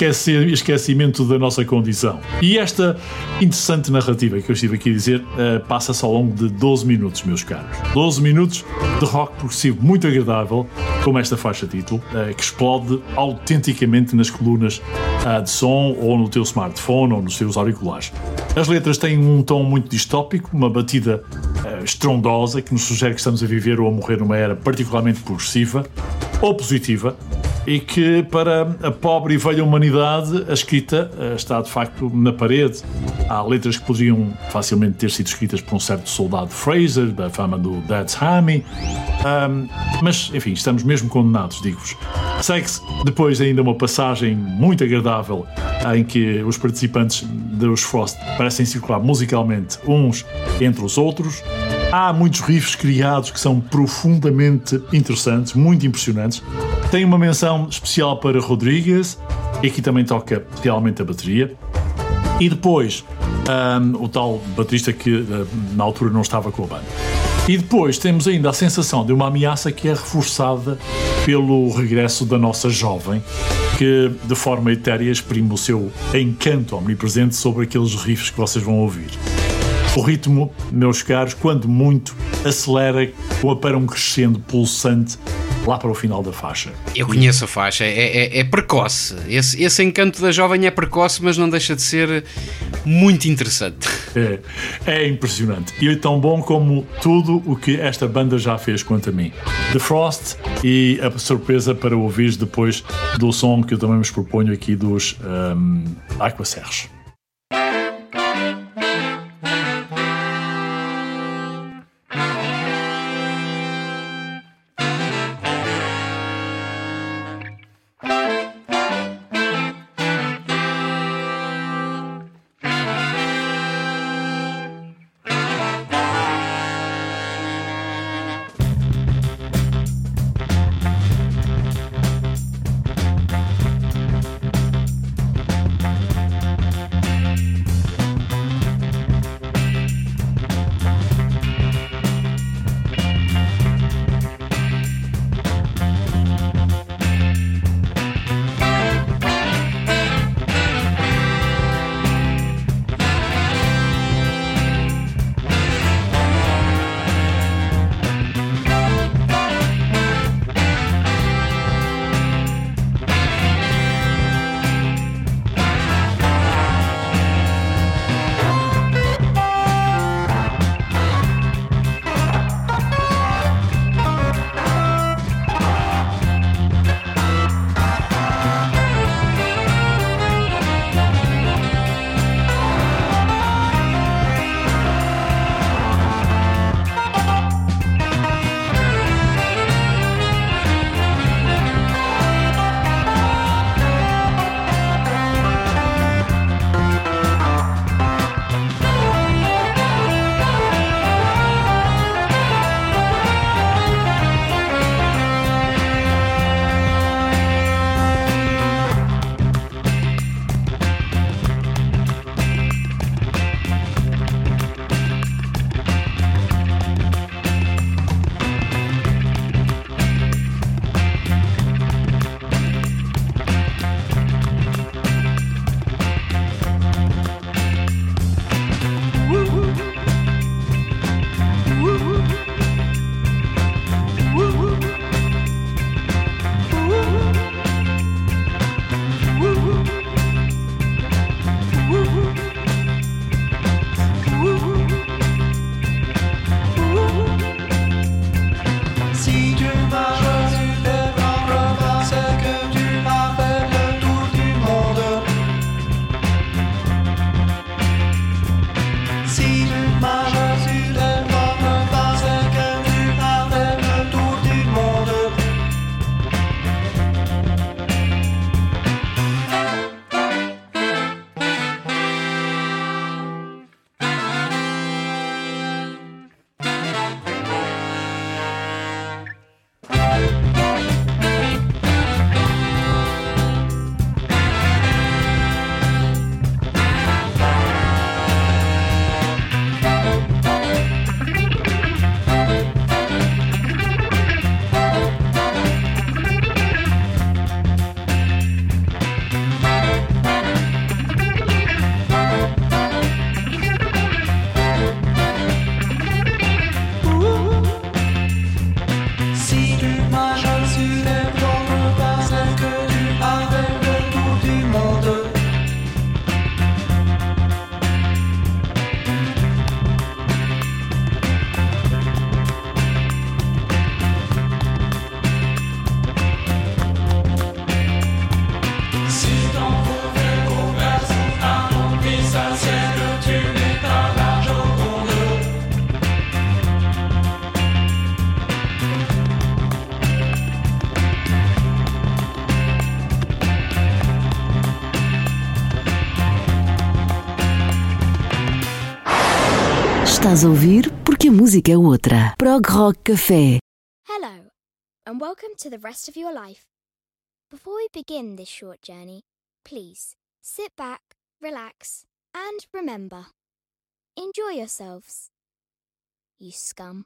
esquecimento da nossa condição. E esta interessante narrativa que eu estive aqui a dizer uh, passa-se ao longo de 12 minutos, meus caros. 12 minutos de rock progressivo muito agradável, como esta faixa título, uh, que explode autenticamente nas colunas uh, de som ou no teu smartphone ou nos teus auriculares. As letras têm um tom muito distópico, uma batida estrondosa que nos sugere que estamos a viver ou a morrer numa era particularmente progressiva ou positiva, e que para a pobre e velha humanidade a escrita eh, está de facto na parede. Há letras que poderiam facilmente ter sido escritas por um certo soldado Fraser, da fama do Dad's Hammy, um, mas enfim, estamos mesmo condenados, digo-vos. Segue-se depois ainda uma passagem muito agradável em que os participantes dos Frost parecem circular musicalmente uns entre os outros. Há muitos riffs criados que são profundamente interessantes, muito impressionantes. Tem uma menção especial para Rodrigues, e aqui também toca realmente a bateria. E depois, um, o tal baterista que uh, na altura não estava com a banda. E depois temos ainda a sensação de uma ameaça que é reforçada pelo regresso da nossa jovem, que de forma etérea exprime o seu encanto omnipresente sobre aqueles riffs que vocês vão ouvir. O ritmo, meus caros, quando muito, acelera para um crescendo pulsante lá para o final da faixa. Eu conheço a faixa, é, é, é precoce. Esse, esse, encanto da jovem é precoce, mas não deixa de ser muito interessante. É, é impressionante. E é tão bom como tudo o que esta banda já fez quanto a mim. The Frost e a surpresa para ouvir depois do som que eu também vos proponho aqui dos um, Aqua estás a ouvir porque a música é outra. Prog Rock Café. Hello, and welcome to the rest of your life. Before we begin this short journey, please sit back, relax, and remember enjoy yourselves. You scum.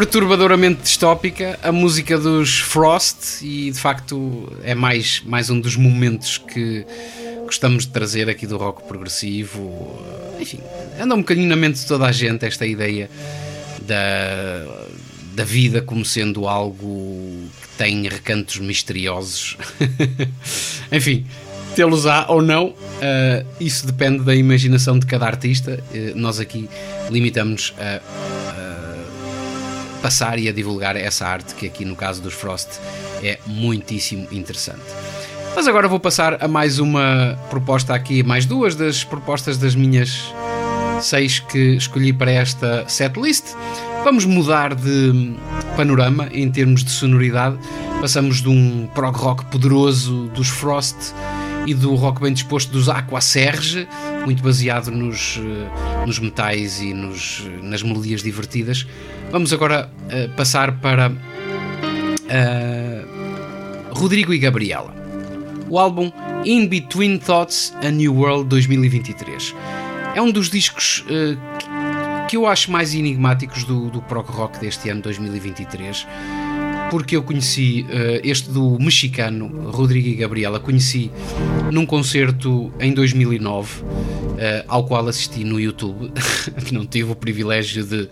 Perturbadoramente distópica a música dos Frost e de facto é mais, mais um dos momentos que gostamos de trazer aqui do rock progressivo. Enfim, anda um bocadinho na mente de toda a gente esta ideia da, da vida como sendo algo que tem recantos misteriosos. Enfim, tê-los há ou não, eh, isso depende da imaginação de cada artista. Eh, nós aqui limitamos a passar e a divulgar essa arte que aqui no caso dos Frost é muitíssimo interessante. Mas agora vou passar a mais uma proposta aqui, mais duas das propostas das minhas seis que escolhi para esta setlist. Vamos mudar de panorama em termos de sonoridade. Passamos de um prog rock poderoso dos Frost e do rock bem disposto dos Aqua Serge, muito baseado nos, eh, nos metais e nos, nas melodias divertidas. Vamos agora eh, passar para eh, Rodrigo e Gabriela. O álbum In Between Thoughts a New World 2023. É um dos discos eh, que eu acho mais enigmáticos do, do prog rock deste ano 2023 porque eu conheci eh, este do mexicano Rodrigo e Gabriela, conheci num concerto em 2009, eh, ao qual assisti no YouTube. Não tive o privilégio de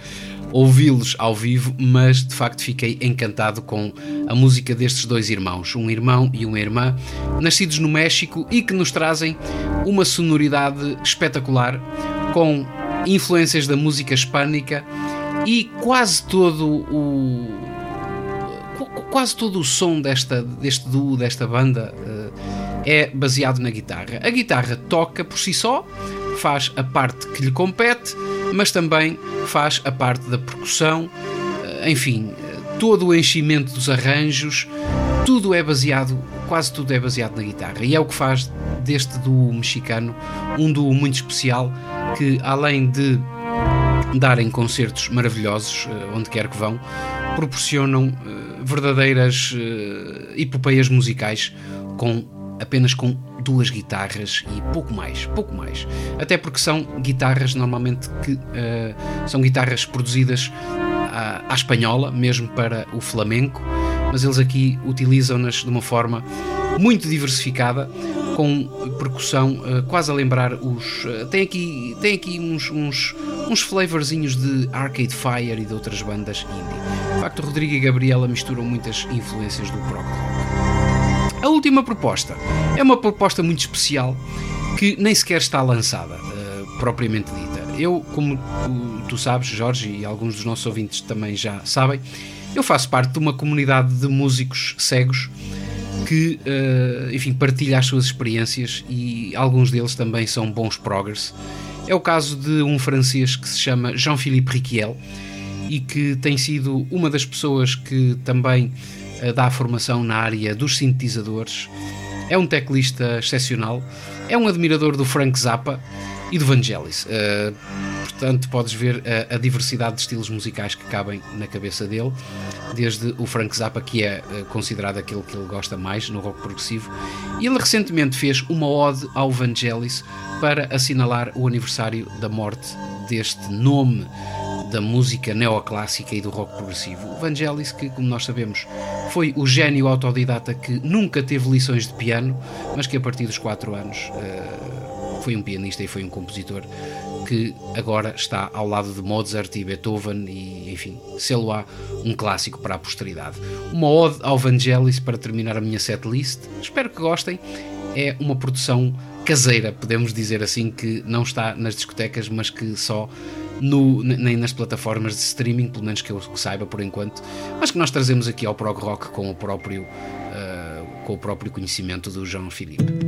ouvi-los ao vivo, mas de facto fiquei encantado com a música destes dois irmãos, um irmão e uma irmã, nascidos no México e que nos trazem uma sonoridade espetacular com influências da música hispânica e quase todo o quase todo o som desta, deste duo, desta banda, uh, é baseado na guitarra. A guitarra toca por si só, faz a parte que lhe compete, mas também faz a parte da percussão, uh, enfim, todo o enchimento dos arranjos, tudo é baseado, quase tudo é baseado na guitarra. E é o que faz deste duo mexicano um duo muito especial que, além de darem concertos maravilhosos, uh, onde quer que vão, proporcionam verdadeiras epopeias musicais com apenas com duas guitarras e pouco mais, pouco mais. Até porque são guitarras normalmente que uh, são guitarras produzidas à, à, espanhola, mesmo para o flamenco, mas eles aqui utilizam-nas de uma forma muito diversificada, com percussão uh, quase a lembrar os. Uh, tem aqui, tem aqui uns, uns, uns flavorzinhos de Arcade Fire e de outras bandas indie. De facto, Rodrigo e Gabriela misturam muitas influências do rock. A última proposta é uma proposta muito especial que nem sequer está lançada, uh, propriamente dita. Eu, como tu, tu sabes, Jorge, e alguns dos nossos ouvintes também já sabem, eu faço parte de uma comunidade de músicos cegos que, uh, enfim, partilha as suas experiências e alguns deles também são bons proggers. É o caso de um francês que se chama Jean-Philippe Riquiel e que tem sido uma das pessoas que também dá formação na área dos sintetizadores. É um teclista excepcional, é um admirador do Frank Zappa e do Vangelis. Uh, portanto, podes ver a, a, diversidade de estilos musicais que cabem na cabeça dele, desde o Frank Zappa, que é uh, considerado aquele que ele gosta mais no rock progressivo, e ele recentemente fez uma ode ao Vangelis para assinalar o aniversário da morte deste nome da música neoclássica e do rock progressivo. O Vangelis, que, como nós sabemos, foi o gênio autodidata que nunca teve lições de piano, mas que a partir dos 4 anos uh, foi um pianista e foi um compositor que agora está ao lado de Mozart e Beethoven e, enfim, selo há um clássico para a posteridade. Uma ode ao Vangelis para terminar a minha setlist. Espero que gostem. É uma produção caseira, podemos dizer assim, que não está nas discotecas, mas que só no, nem nas plataformas de streaming, pelo menos que eu saiba por enquanto, mas que nós trazemos aqui ao prog rock com o próprio, uh, com o próprio conhecimento do João Filipe.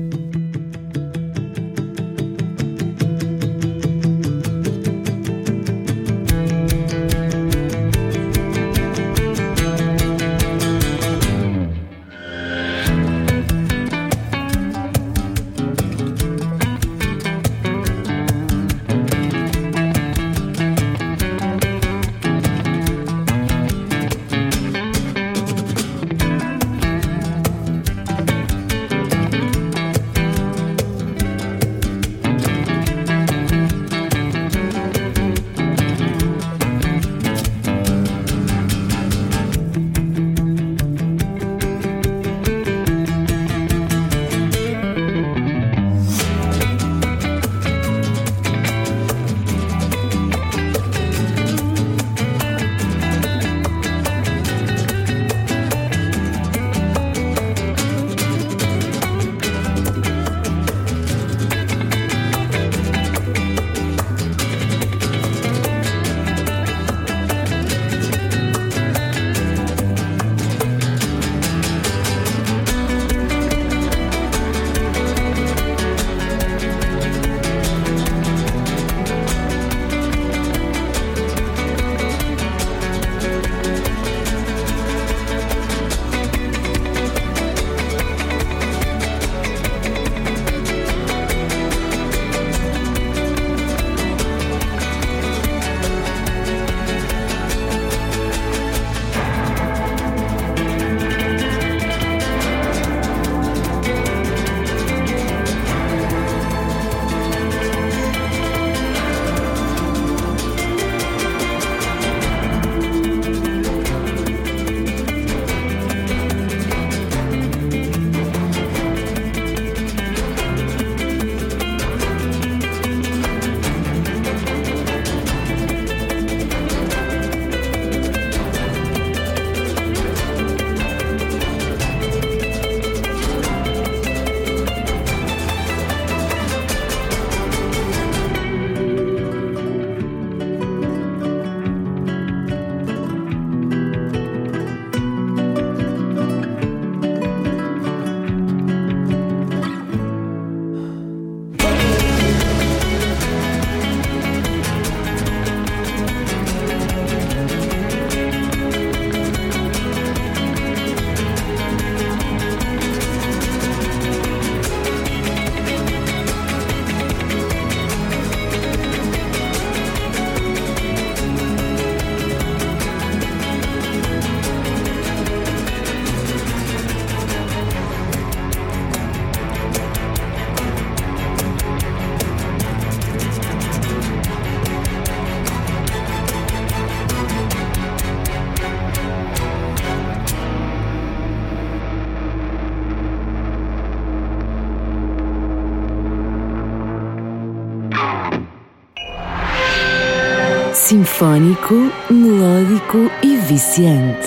Sinfónico, melódico e viciante.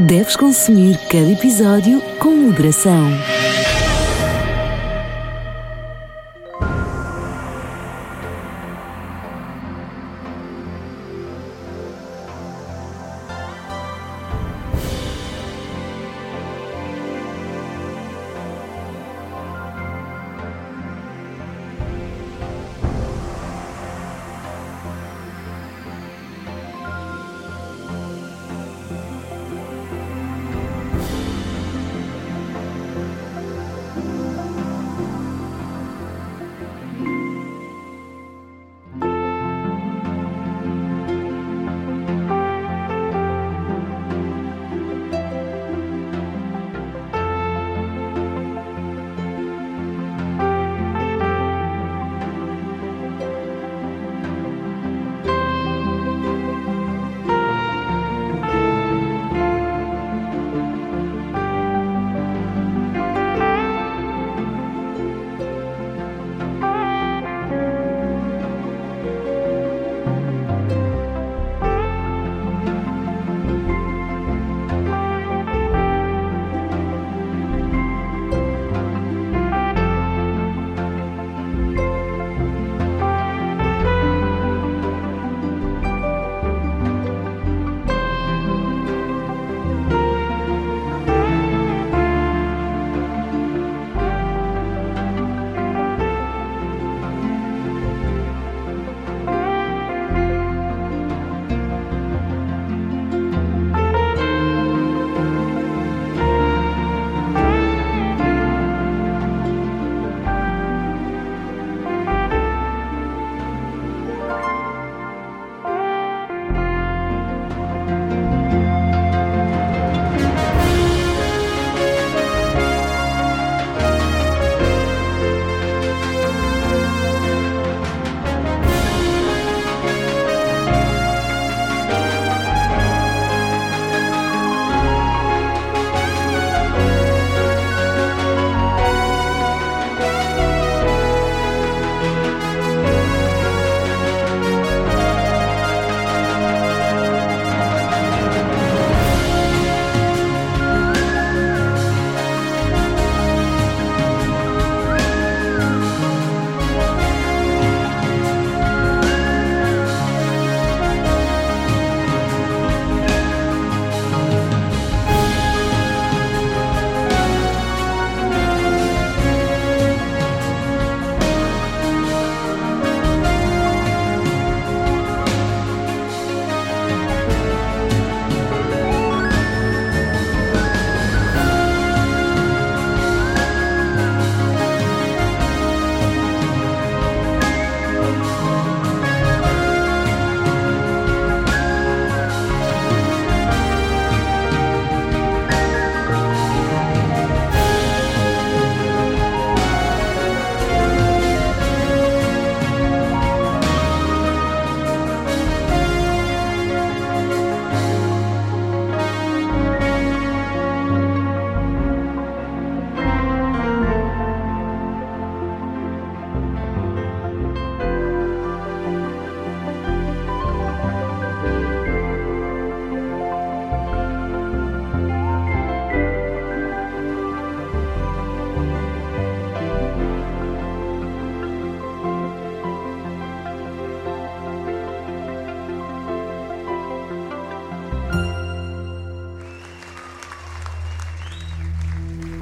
Deves consumir cada episódio com moderação.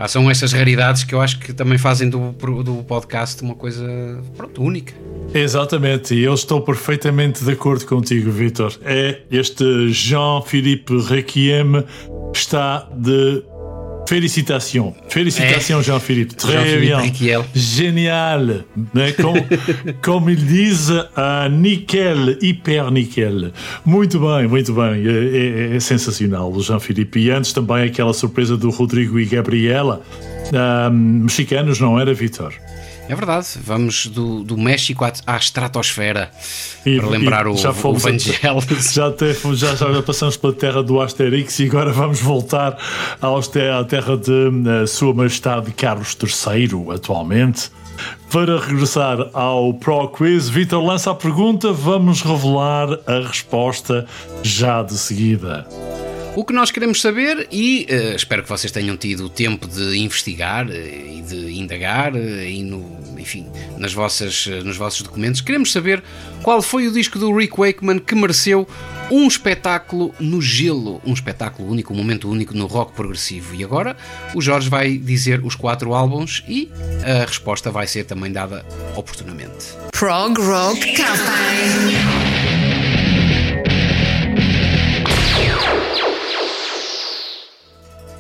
Pá, são estas raridades que eu acho que também fazem do, do podcast uma coisa pronto, única. Exatamente, e eu estou perfeitamente de acordo contigo, Vitor. É este Jean-Philippe Requiem está de Félicitations. Félicitations, É. Jean-Philippe. Très Jean-Philippe bien. Requiel. Génial. Né? Comme, comme ils disent, ah, nickel, hyper nickel. Muito bem, muito bem. É, é- é sensacional o Jean-Philippe. E antes também aquela surpresa do Rodrigo e Gabriela. ah, mexicanos, não era, Vitor? É verdade, vamos do, do México à, à estratosfera E- para lembrar o, já o Vangelis. Já, fomos- já, já passamos pela terra do Asterix e agora vamos voltar te- à terra de eh, Sua Majestade Carlos III, atualmente. Para regressar ao Pro Quiz, Vitor lança a pergunta, vamos revelar a resposta já de seguida. O que nós queremos saber, e eh, espero que vocês tenham tido o tempo de investigar eh, e de indagar, eh, e no, enfim, nas vossas, nos vossos documentos, queremos saber qual foi o disco do Rick Wakeman que mereceu um espetáculo no gelo, um espetáculo único, um momento único no rock progressivo. E agora o Jorge vai dizer os quatro álbuns e a resposta vai ser também dada oportunamente. Prog Rock Cafe.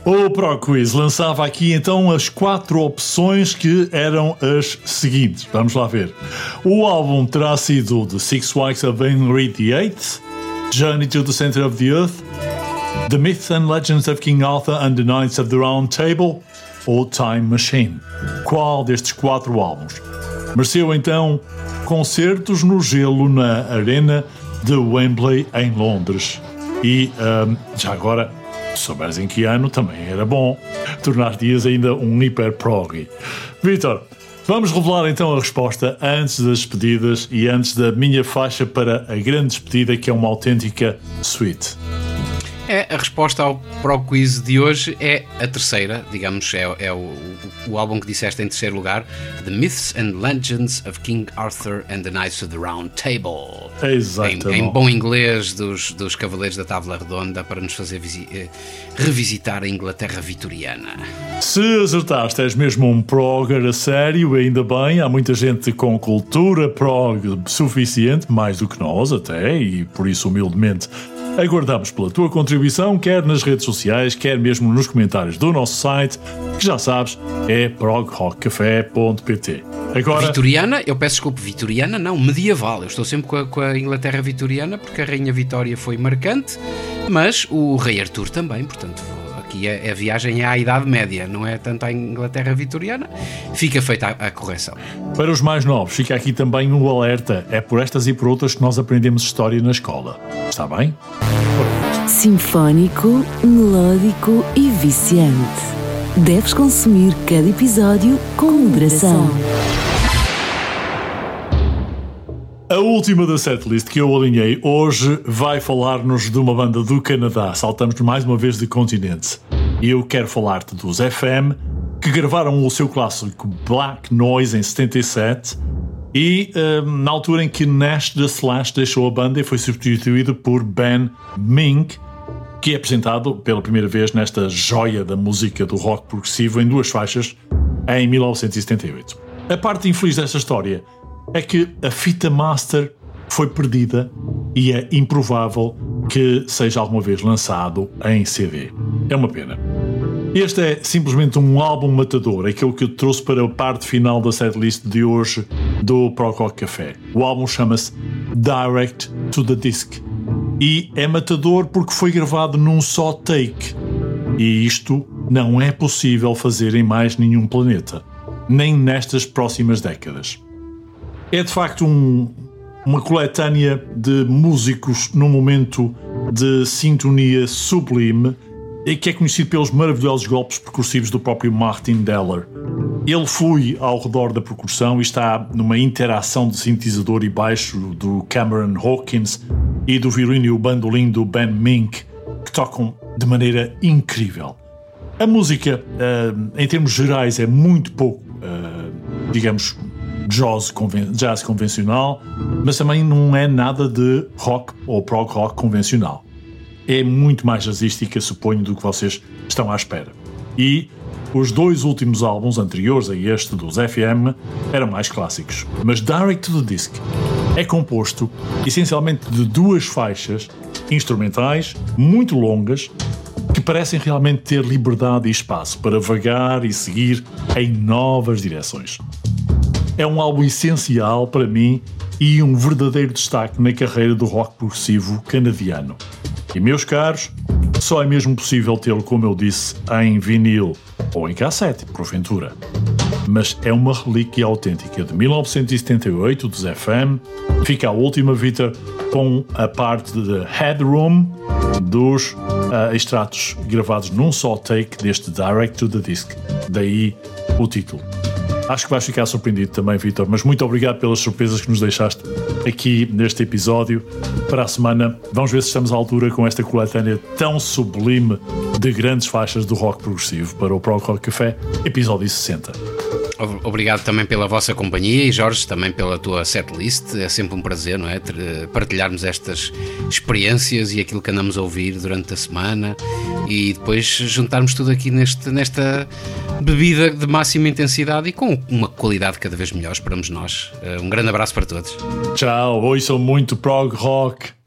O Pro Quiz lançava aqui então as quatro opções que eram as seguintes. Vamos lá ver. O álbum terá sido The Six Wives of Henry VIII, Journey to the Center of the Earth, The Myths and Legends of King Arthur and the Knights of the Round Table ou Time Machine. Qual destes quatro álbuns? Mereceu então concertos no gelo na Arena de Wembley em Londres. E ahm, já agora, se que ano, também era bom tornar dias ainda um hiper prog. Vitor, vamos revelar então a resposta antes das despedidas e antes da minha faixa para a grande despedida, que é uma autêntica suite. É, a resposta ao Pro Quiz de hoje é a terceira, digamos, é, é o, o- o álbum que disseste em terceiro lugar, The Myths and Legends of King Arthur and the Knights of the Round Table. Em, Exatamente. em bom inglês dos, dos Cavaleiros da Távola Redonda para nos fazer eh, revisitar a Inglaterra vitoriana. Se acertaste, és mesmo um progger a sério, ainda bem. Há muita gente com cultura prog suficiente, mais do que nós até, e por isso, humildemente, aguardamos pela tua contribuição, quer nas redes sociais, quer mesmo nos comentários do nosso site, que já sabes, é progrockcafé.pt. Agora, Vitoriana, eu peço desculpa, vitoriana não, medieval. Eu estou sempre com a, com a Inglaterra vitoriana porque a Rainha Vitória foi marcante, mas o Rei Arthur também, portanto, aqui a, a viagem é à Idade Média, não é tanto à Inglaterra vitoriana. Fica feita a, a correção. para os mais novos, fica aqui também um alerta. É por estas e por outras que nós aprendemos história na escola. Está bem? Sinfónico, melódico e viciante. Deves consumir cada episódio com moderação. A última da setlist que eu alinhei hoje vai falar-nos de uma banda do Canadá. Saltamos mais uma vez de continente. E eu quero falar-te dos FM, que gravaram o seu clássico Black Noise em 77 e hum, na altura em que Nash the Slash deixou a banda e foi substituído por Ben Mink, que é apresentado pela primeira vez nesta joia da música do rock progressivo em duas faixas em 1978. A parte infeliz desta história é que a fita master foi perdida e é improvável que seja alguma vez lançado em CD. É uma pena. Este é simplesmente um álbum matador, aquele que eu trouxe para a parte final da setlist de hoje do Prococ Café. O álbum chama-se Direct to the Disc e é matador porque foi gravado num só take. E isto não é possível fazer em mais nenhum planeta, nem nestas próximas décadas. É de facto um- uma coletânea de músicos num momento de sintonia sublime e que é conhecido pelos maravilhosos golpes percussivos do próprio Martin Deller. Ele flui ao redor da percussão e está numa interação de sintetizador e baixo do Cameron Hawkins e do violino e o bandolim do Ben Mink, que tocam de maneira incrível. A música, ah, em termos gerais, é muito pouco, ah, digamos, jazz, conven- jazz convencional, mas também não é nada de rock ou prog rock convencional. É muito mais jazzística, suponho, do que vocês estão à espera. E os dois últimos álbuns anteriores a este dos FM eram mais clássicos. Mas Direct to the Disc é composto essencialmente de duas faixas instrumentais muito longas que parecem realmente ter liberdade e espaço para vagar e seguir em novas direções. É um álbum essencial para mim e um verdadeiro destaque na carreira do rock progressivo canadiano. E meus caros, só é mesmo possível tê-lo, como eu disse, em vinil ou em cassete, porventura. Mas é uma relíquia autêntica de 1978 dos FM. Fica a última Vita com a parte de Headroom dos ah, extratos gravados num só take deste Direct to the Disc. Daí o título. Acho que vais ficar surpreendido também, Vitor. Mas muito obrigado pelas surpresas que nos deixaste aqui neste episódio. Para a semana, vamos ver se estamos à altura com esta coletânea tão sublime de grandes faixas do rock progressivo para o Prog Rock Café, episódio 60. Obrigado também pela vossa companhia e Jorge também pela tua setlist. É sempre um prazer, não é? Partilharmos estas experiências e aquilo que andamos a ouvir durante a semana e depois juntarmos tudo aqui neste, nesta bebida de máxima intensidade e com uma qualidade cada vez melhor, esperamos nós. Eh, um grande abraço para todos. Tchau, hoje sou muito prog rock.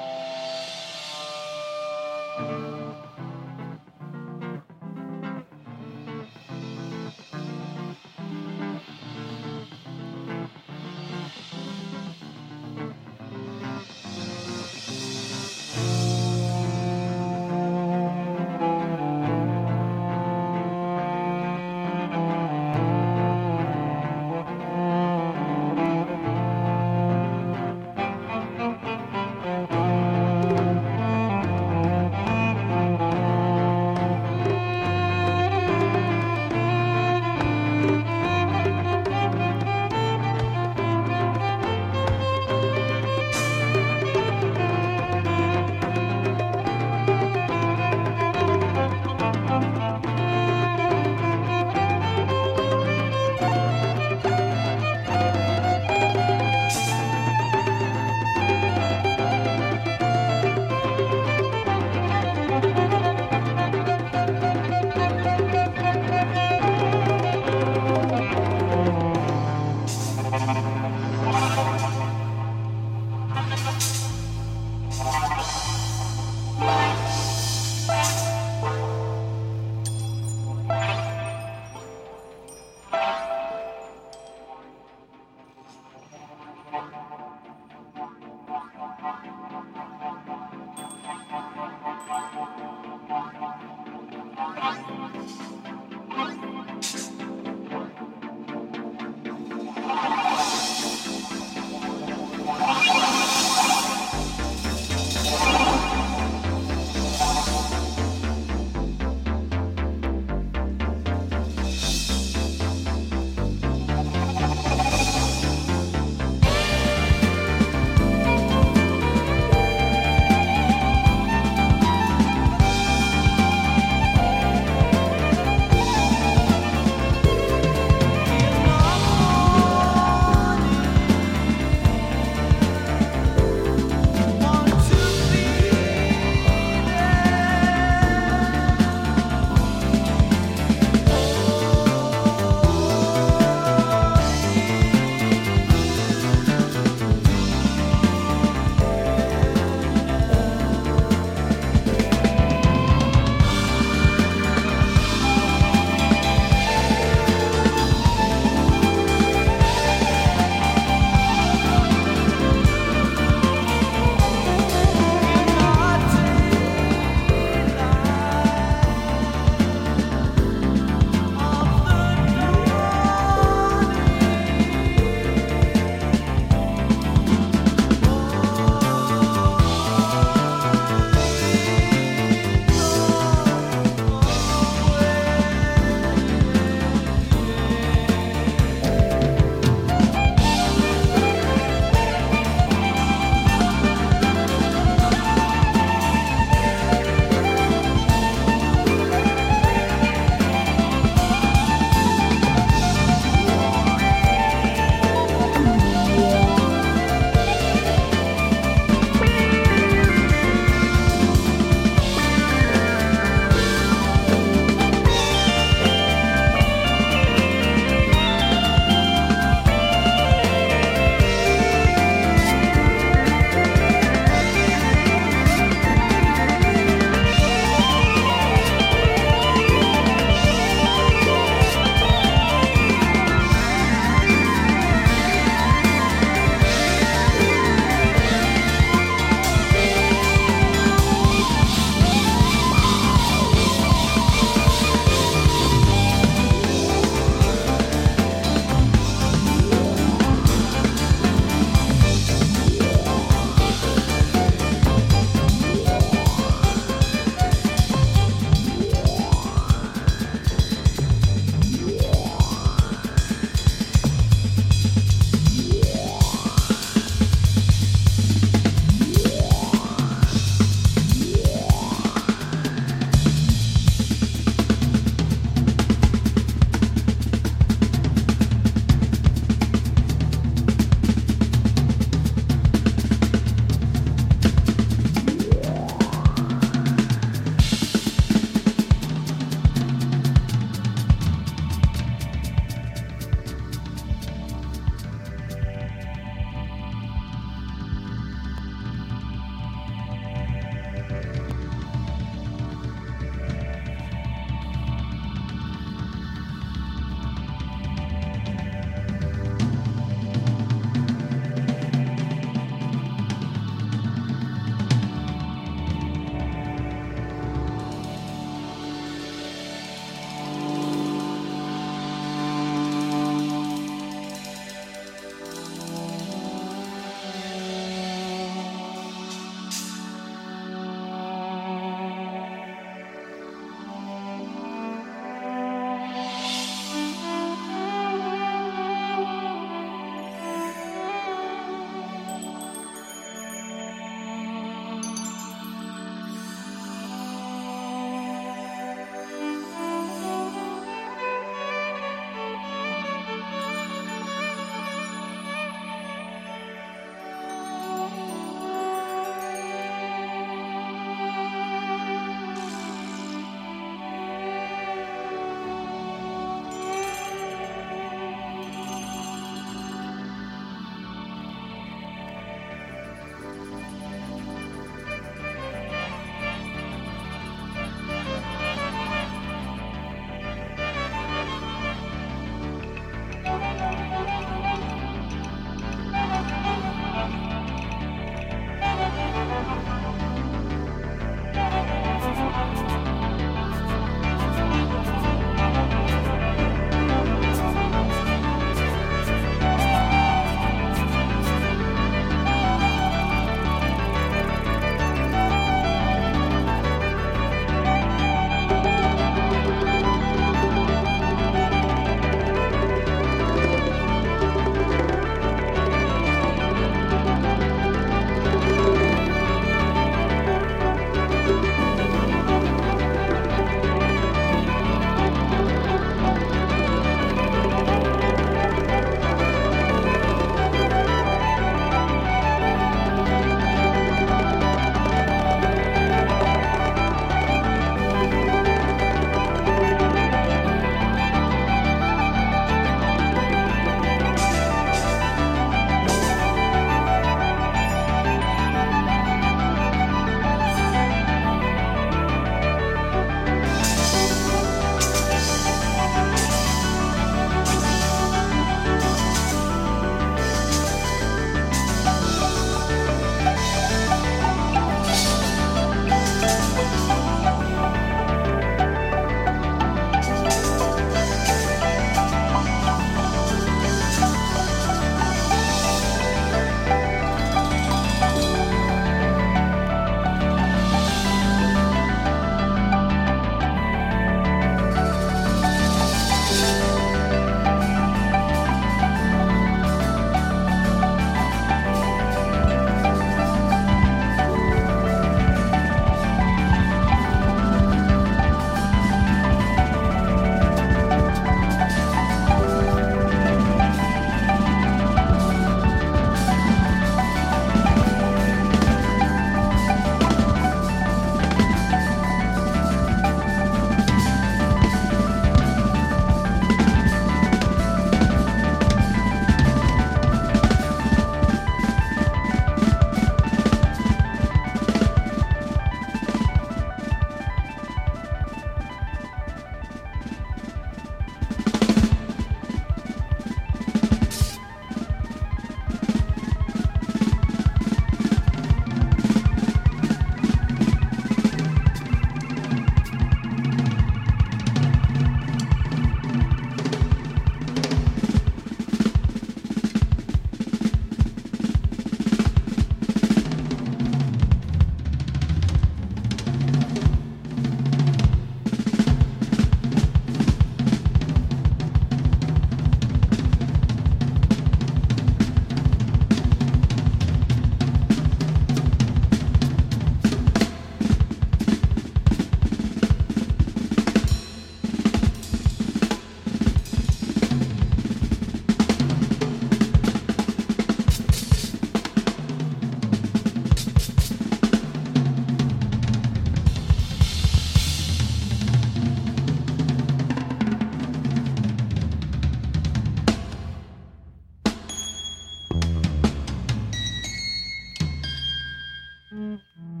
Mm-hmm.